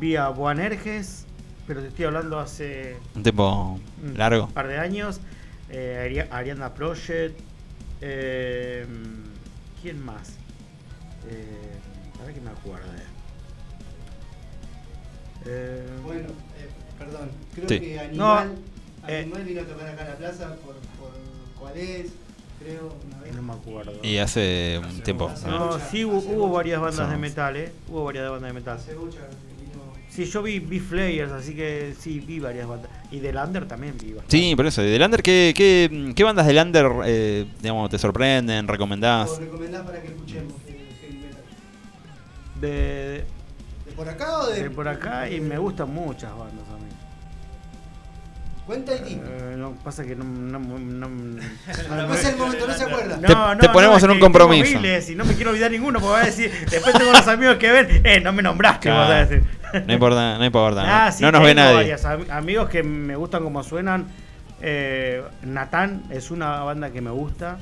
Vi a Boanerges, pero te estoy hablando hace Un tiempo un largo. par de años. Eh, Ari- Ariana Project. eh, ¿Quién más? Eh, a ver que me acuerde. Eh, Bueno, eh, perdón, creo Sí. que Animal, No, eh. Animal vino a tocar acá a la plaza por, por cuál es, creo, una vez. no me acuerdo. Y hace un Hace tiempo. ¿no? Sí hubo, hubo varias bandas de metal, ¿eh? Hubo varias bandas de metal. Sí, yo vi, vi Flayers, así que sí, vi varias bandas. Y del Under también vi bastante. Sí, por eso. ¿Y del Under qué, qué, qué bandas del Under eh, digamos, te sorprenden, recomendás? ¿O recomendás para que escuchemos heavy metal? De, ¿De por acá o de, de por acá y me gustan muchas bandas a mí. Cuenta y tipo. Eh, no, pasa que no... no, no, no- No es el momento, no se acuerda. Te- te ponemos en un compromiso. y no me quiero olvidar ninguno porque va a decir, después tengo unos amigos que ven, eh, no me nombraste, Claro. vas a decir. No importa, no importa. Ah, no, sí, no nos ve nadie. varias amigos que me gustan como suenan. Eh, Natán es una banda que me gusta.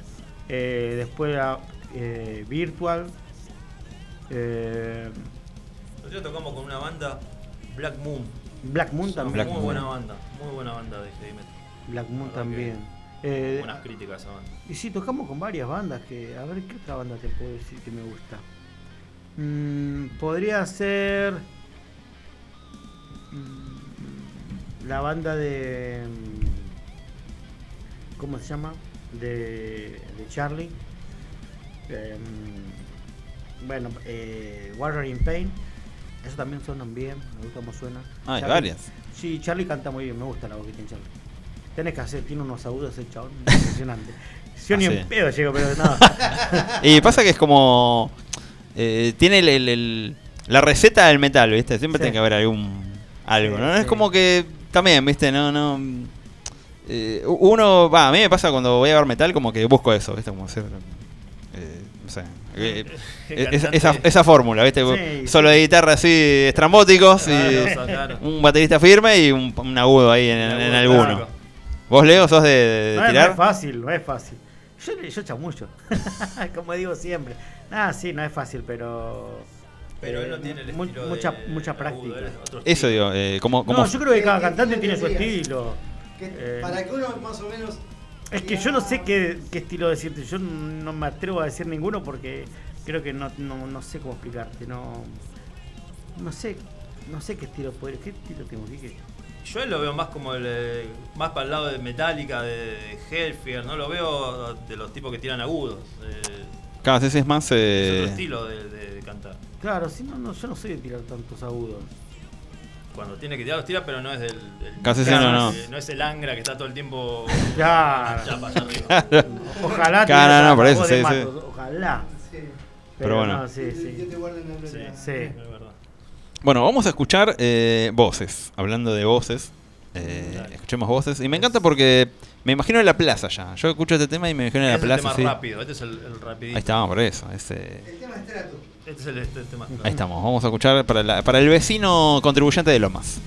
Eh, después la, eh, Virtual. Eh, Nosotros tocamos con una banda, Black Moon. Black Moon también. Black muy Moon. buena banda, muy buena banda de heavy metal. Black Moon también. Eh, Buenas críticas a esa banda. y sí, tocamos con varias bandas que. A ver, ¿qué otra banda te puedo decir que me gusta? Mm, podría ser. mm, la banda de. mm, ¿Cómo se llama? De, de Charlie. Eh, mm, bueno, eh, Warrior in Pain. Eso también suenan bien, me gusta cómo suena. Ah, hay Charlie- varias. Sí, Charlie canta muy bien, me gusta la voz que tiene Charlie. Tenés que hacer, tiene unos agudos el chabón, impresionante. Yo ni Ah, en sí. pedo llego, pero nada. Y pasa que es como. eh, tiene el, el- el- la receta del metal, ¿viste? Siempre Sí. tiene que haber algún. Algo, Sí, ¿no? Es como que. También, ¿viste? No, no. eh, uno. Va, a mí me pasa cuando voy a ver metal, como que busco eso, ¿viste? Como hacer. Eh, sé. eh, El esa, fórmula, ¿viste? Sí, Solo de guitarra así, estrambóticos Claro, y. Un baterista firme y un, un agudo ahí en, alguno. clásico. ¿Vos, Leo, sos de, de no, es- no tirar? es fácil, no es fácil. Yo, yo chamullo, como digo siempre. Ah, sí, no es fácil, pero... Pero él no eh, tiene el estilo mucha, de mucha agudo, práctica. Eso digo, eh, como, como No, yo creo que cada ¿Qué- cantante tiene su estilo. Que- Eh, para que uno más o menos. Es que yo no sé qué, qué estilo decirte, yo no me atrevo a decir ninguno porque creo que no, no, no sé cómo explicarte, no no sé, no sé qué estilo puede, qué estilo tengo que Yo él lo veo más como el, eh, más para el lado de Metallica, de Hellfire, no lo veo de los tipos que tiran agudos. eh, Cada vez es más. es eh, otro estilo de, de- de cantar. Claro, si no, no, yo no soy de tirar tantos agudos. Cuando tiene que tirar, los tira, pero no es del. del- Casi sí, no, no, es- no es el Angra que está todo el tiempo. Claro. allá arriba. Ojalá Claro, no, por eso, sí, Ojalá. Sí. Pero bueno. no, sí, sí. te guarde en la Sí, es verdad. Bueno, vamos a escuchar eh, voces. Hablando de voces. eh, escuchemos voces. Y me encanta porque me imagino en la plaza ya. Yo escucho este tema y me imagino en la Este es el plaza. tema sí. rápido, este es el, el rapidito. Ahí estamos, por eso. ese- El tema es trato. Este es este, el tema. Ahí estamos. Vamos a escuchar para, la- para el vecino contribuyente de Lomas.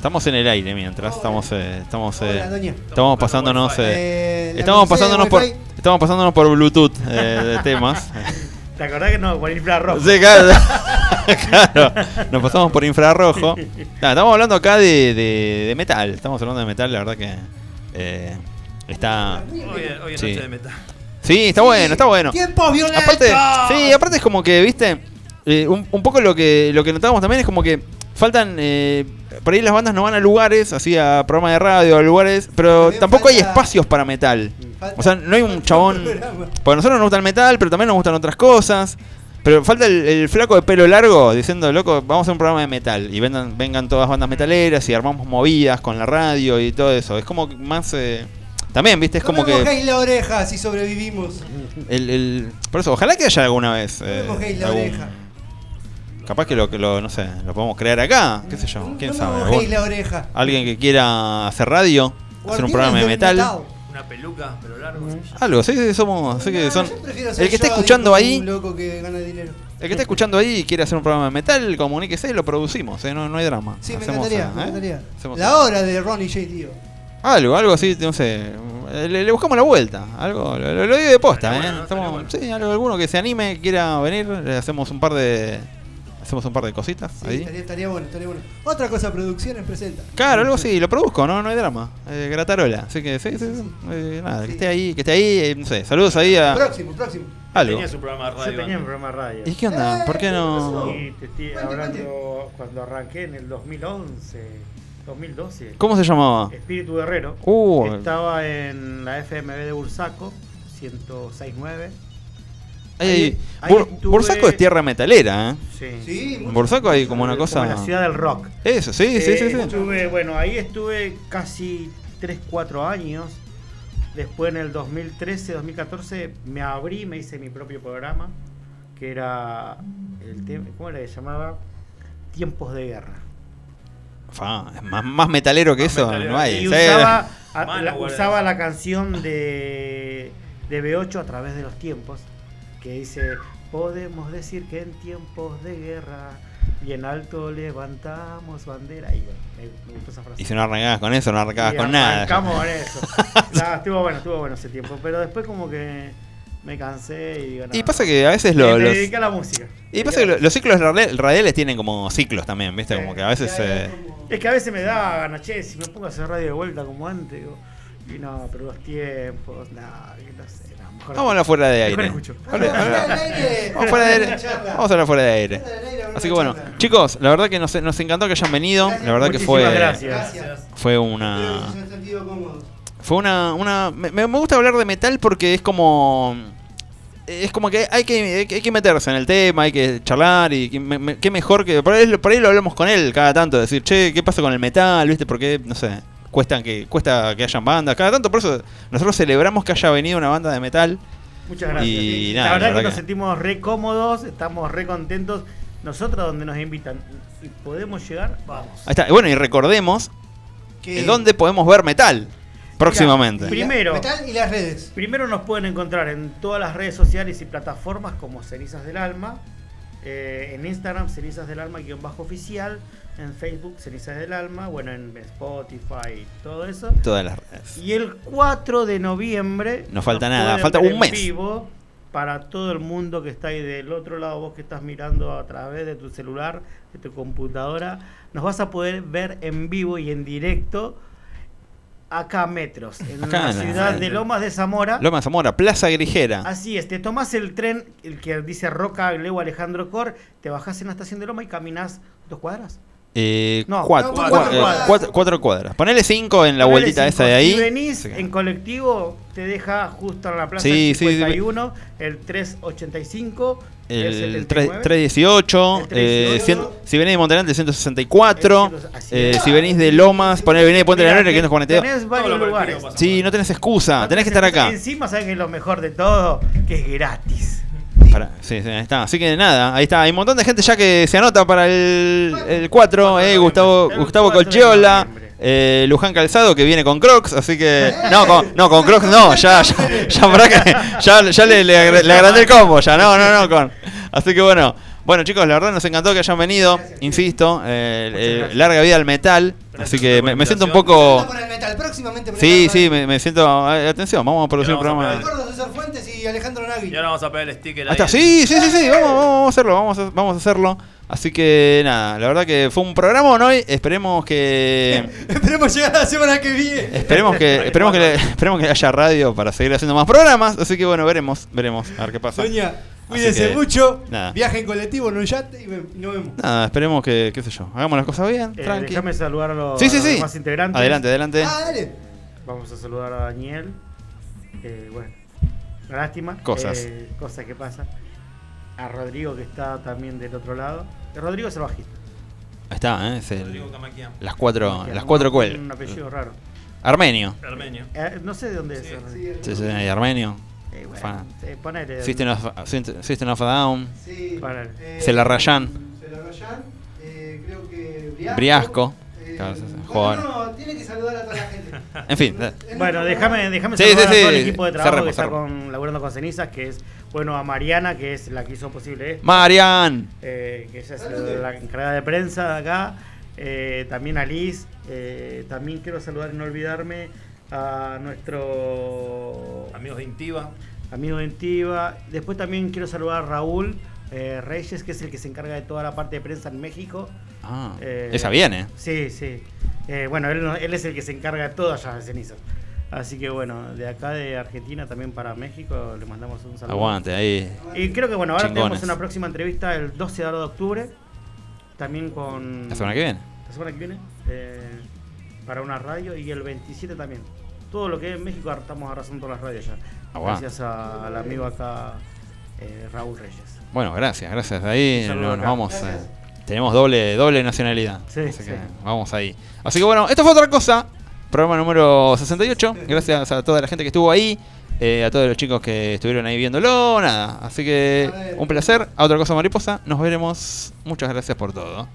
Estamos en el aire mientras, estamos, eh, estamos, eh, estamos pasándonos, Wi-Fi. eh, Eh, estamos pasándonos por, estamos pasándonos por Bluetooth eh, de temas. ¿Te acordás que no? Por infrarrojo. Sí, claro, claro. Nos pasamos por infrarrojo. Estamos hablando acá de, de- de metal. Estamos hablando de metal, la verdad que eh, está. Hoy, hoy es Sí. noche de metal. Sí, está bueno, está bueno. ¡Tiempos violentos! Aparte, sí, aparte es como que, viste, Eh, un, un poco lo que lo que notamos también es como que faltan eh, por ahí las bandas no van a lugares, así a programas de radio, a lugares, pero tampoco hay espacios para metal. Falta- O sea, no hay un chabón. Porque a nosotros nos gusta el metal, pero también nos gustan otras cosas. Pero falta el, el flaco de pelo largo diciendo, loco, vamos a hacer un programa de metal. Y vengan, vengan todas bandas metaleras y armamos movidas con la radio y todo eso. Es como más. eh, también, viste, es No como me que. la oreja si sobrevivimos. El, el- por eso, ojalá que haya alguna vez. eh, No me mojéis la algún- oreja. Capaz que lo, que lo, no sé, lo podemos crear acá. ¿Qué sé yo? No ¿Quién sabe? la oreja. Alguien que quiera hacer radio, hacer un programa de metal. Una peluca, pero largo. Algo, sí, sí, somos. así que No, son, el que está escuchando ahí. Un loco que gana dinero. El que está escuchando ahí y quiere hacer un programa de metal, comuníquese, lo producimos, ¿eh? no, no hay drama. Sí, me encantaría, eh, me encantaría. Hacemos- La hora de Ronnie J. Dio. Algo, algo así, no sé. Le, le buscamos la vuelta. Algo, lo, lo- lo digo de posta, ¿eh? bueno, Estamos- estaría bueno. Sí, algo, alguno que se anime, quiera venir, le hacemos un par de. Hacemos un par de cositas Sí, ahí. estaría, estaría bueno, estaría bueno. Otra cosa, producciones presenta. Claro, algo así, lo produzco, no, no hay drama. Eh, gratarola. Así que sí, sí, sí. Eh, nada, que Sí. esté ahí, que esté ahí, eh, no sé, saludos ahí a. Próximo, próximo. Algo. Tenía su programa de Yo radio. tenía un programa de radio. ¿Y qué onda? ¿Por qué no? Y te estoy hablando cuando arranqué en el 2011, 2012. ¿Cómo se llamaba? Espíritu Guerrero. Uh, Estaba en la FMB de Bursaco, 1069. Ahí, ahí- ahí Bur- estuve- Bursaco es tierra metalera, ¿eh? Sí. Sí, Bursaco hay como una Como cosa. la ciudad del rock. Eso, sí, sí, Eh, sí, sí. Estuve, bueno, ahí estuve casi 3, 4 años. Después en el 2013, 2014 me abrí, me hice mi propio programa, que era el tema, ¿cómo le llamaba? Tiempos de guerra. Es más, más metalero que Más eso, metalero. no hay. Y Sí. usaba, a- Mano, la, guarda. usaba la canción de, de B8 a través de los tiempos, que dice, podemos decir que en tiempos de guerra, bien alto levantamos bandera. Y bueno, me, me gustó esa frase. Y si no arrancabas con eso, no arrancabas Y con nada. arrancamos con eso. Nada, estuvo bueno, estuvo bueno ese tiempo. Pero después como que me cansé y digo, Y pasa que a veces lo- me los. dediqué a la música. Y pasa que lo- los ciclos radi- radiales tienen como ciclos también, ¿viste? Como que a veces. Eh, Es que a veces me da ganas, che, si me pongo a hacer radio de vuelta como antes, digo, y no, pero los tiempos, nada, que no sé, mejor. Vamos a hablar fuera de aire. Vamos fuera de aire. Vamos a hablar fuera de aire. Así que bueno, chicos, la verdad que nos, nos encantó que hayan venido. La verdad que fue. gracias. Fue una. Fue una. una me, me gusta hablar de metal porque es como. Es como que hay que, hay que- meterse en el tema, hay que charlar y que me- me- qué mejor que. Por ahí, por ahí lo hablamos con él cada tanto, decir, che, ¿qué pasa con el metal? ¿Viste? Porque, no sé, cuesta que, cuesta que hayan bandas. Cada tanto, por eso nosotros celebramos que haya venido una banda de metal. Muchas gracias. Y la nada, verdad la que nos sentimos re cómodos, estamos re contentos. Nosotros donde nos invitan y podemos llegar, vamos. Ahí está. Y bueno, y recordemos Que- dónde podemos ver metal próximamente. Primero. Metal y las redes. Primero nos pueden encontrar en todas las redes sociales y plataformas como Cenizas del Alma. Eh, en Instagram, Cenizas del Alma guion bajo oficial. En Facebook, Cenizas del Alma. Bueno, en Spotify todo eso. Todas las redes. Y el 4 de noviembre. No falta nada, falta un mes. vivo para todo el mundo que está ahí del otro lado, vos que estás mirando a través de tu celular, de tu computadora. Nos vas a poder ver en vivo y en directo acá metros, en Acá la ciudad de Lomas de Zamora. Loma Zamora, Plaza Grijera. Así es, te tomás el tren, el que dice Roca, Leo Alejandro Cor, te bajás en la estación de Loma y caminás dos cuadras. Eh, No, cuatro, no, cua- cuatro eh, cuadras. cuatro- cuatro cuadras. Ponele cinco en la Ponele vueltita cinco. esa de ahí. Si venís Sí. en colectivo, te deja justo en la plaza Sí, del sí, sí. 51, el 385, El 79. 318, El 318. eh, si venís de Monterante, el 164. El 100, así eh, si venís de Lomas, ponele, venís de Puente de la Norte, que es 42. Tenés varios lugares. Sí, no tenés excusa, tenés que estar acá. Encima, sabes que es lo mejor de todo, que es gratis. Para- sí, sí, ahí está. Así que nada, ahí está. Hay un montón de gente ya que se anota para el, el 4. Eh, Gustavo, Gustavo 4 de Colchiola, eh, Luján Calzado que viene con Crocs. Así que. No, con, no, con Crocs no. Ya, ya, ya, pará que- ya, ya le, le, agrandé el combo. Ya, no, no, no. Con, así que bueno. Bueno, chicos, la verdad nos encantó que hayan venido. Insisto, eh, eh, larga vida al metal. Así que me, me siento un poco. Por el metal, próximamente por el Sí, sí, me, me siento. Atención, vamos a producir un programa. Fuentes y Alejandro Nagui. Y ahora vamos a pegar el sticker ahí. sí, sí, sí, sí, vamos, vamos a hacerlo, vamos a, vamos a hacerlo. Así que nada, la verdad que fue un programón hoy. Esperemos que. Esperemos llegar la semana que viene. Esperemos que, esperemos que, le- esperemos que haya radio para seguir haciendo más programas. Así que bueno, veremos, veremos, a ver qué pasa. Soña, cuídense que, mucho. nada. Viaje en colectivo en un yate y nos vemos. Nada, esperemos que, qué sé yo, hagamos las cosas bien, Eh, tranqui. déjame saludar a los, Sí, sí, a los sí. demás integrantes. Adelante, adelante. Ah, dale. Vamos a saludar a Daniel. Eh, bueno, lástima. Cosas. Eh, cosas que pasan. A Rodrigo que está también del otro lado. Rodrigo es el bajista. Ahí está, ¿eh? es el- Rodrigo Camaquian, las cuatro, Que las un- cuatro Un cuel. apellido raro. Armenio. armenio. Eh, no sé de dónde es. Sí, Rodrigo. Sí, sí, Armenio. Eh, bueno, eh, ponele. System of, System of a Down. Sí. Eh, Se la rayan. Se la rayan. Eh, creo que Briasco. Briasco. Eh, Claro, sí, sí, bueno, joder. no, tiene que saludar a toda la gente. En fin, eh, Bueno, déjame, déjame Sí, saludar sí, a todo el equipo de trabajo Cerremos, que está con laburando con cenizas, que es bueno a Mariana, que es la que hizo posible esto, Marian. eh, que ella es la encargada de prensa de acá, eh, también a Liz, eh, también quiero saludar y no olvidarme a nuestro Amigos de Intiva. amigo de Intiva, después también quiero saludar a Raúl eh, Reyes, que es el que se encarga de toda la parte de prensa en México. Ah, Eh, esa viene. Sí, sí. Eh, bueno, él, él es el que se encarga de todo allá de ceniza. Así que bueno, de acá de Argentina también para México le mandamos un saludo. Aguante, ahí. Y creo que bueno, ahora Chingones. tenemos una próxima entrevista el 12 de octubre. También con. La semana que viene. La semana que viene. eh, para una radio y el 27 también. Todo lo que es México estamos arrasando todas las radios ya. Aguante. Gracias a- al amigo acá, Raúl Reyes. Bueno, gracias, gracias. Ahí saludo no- nos acá. vamos. Gracias. Tenemos doble, doble nacionalidad. Sí, así sí. que vamos ahí. Así que bueno, esto fue otra cosa. Programa número 68. Gracias a toda la gente que estuvo ahí. eh, a todos los chicos que estuvieron ahí viéndolo. Nada. Así que un placer. A otra cosa mariposa. Nos veremos. Muchas gracias por todo.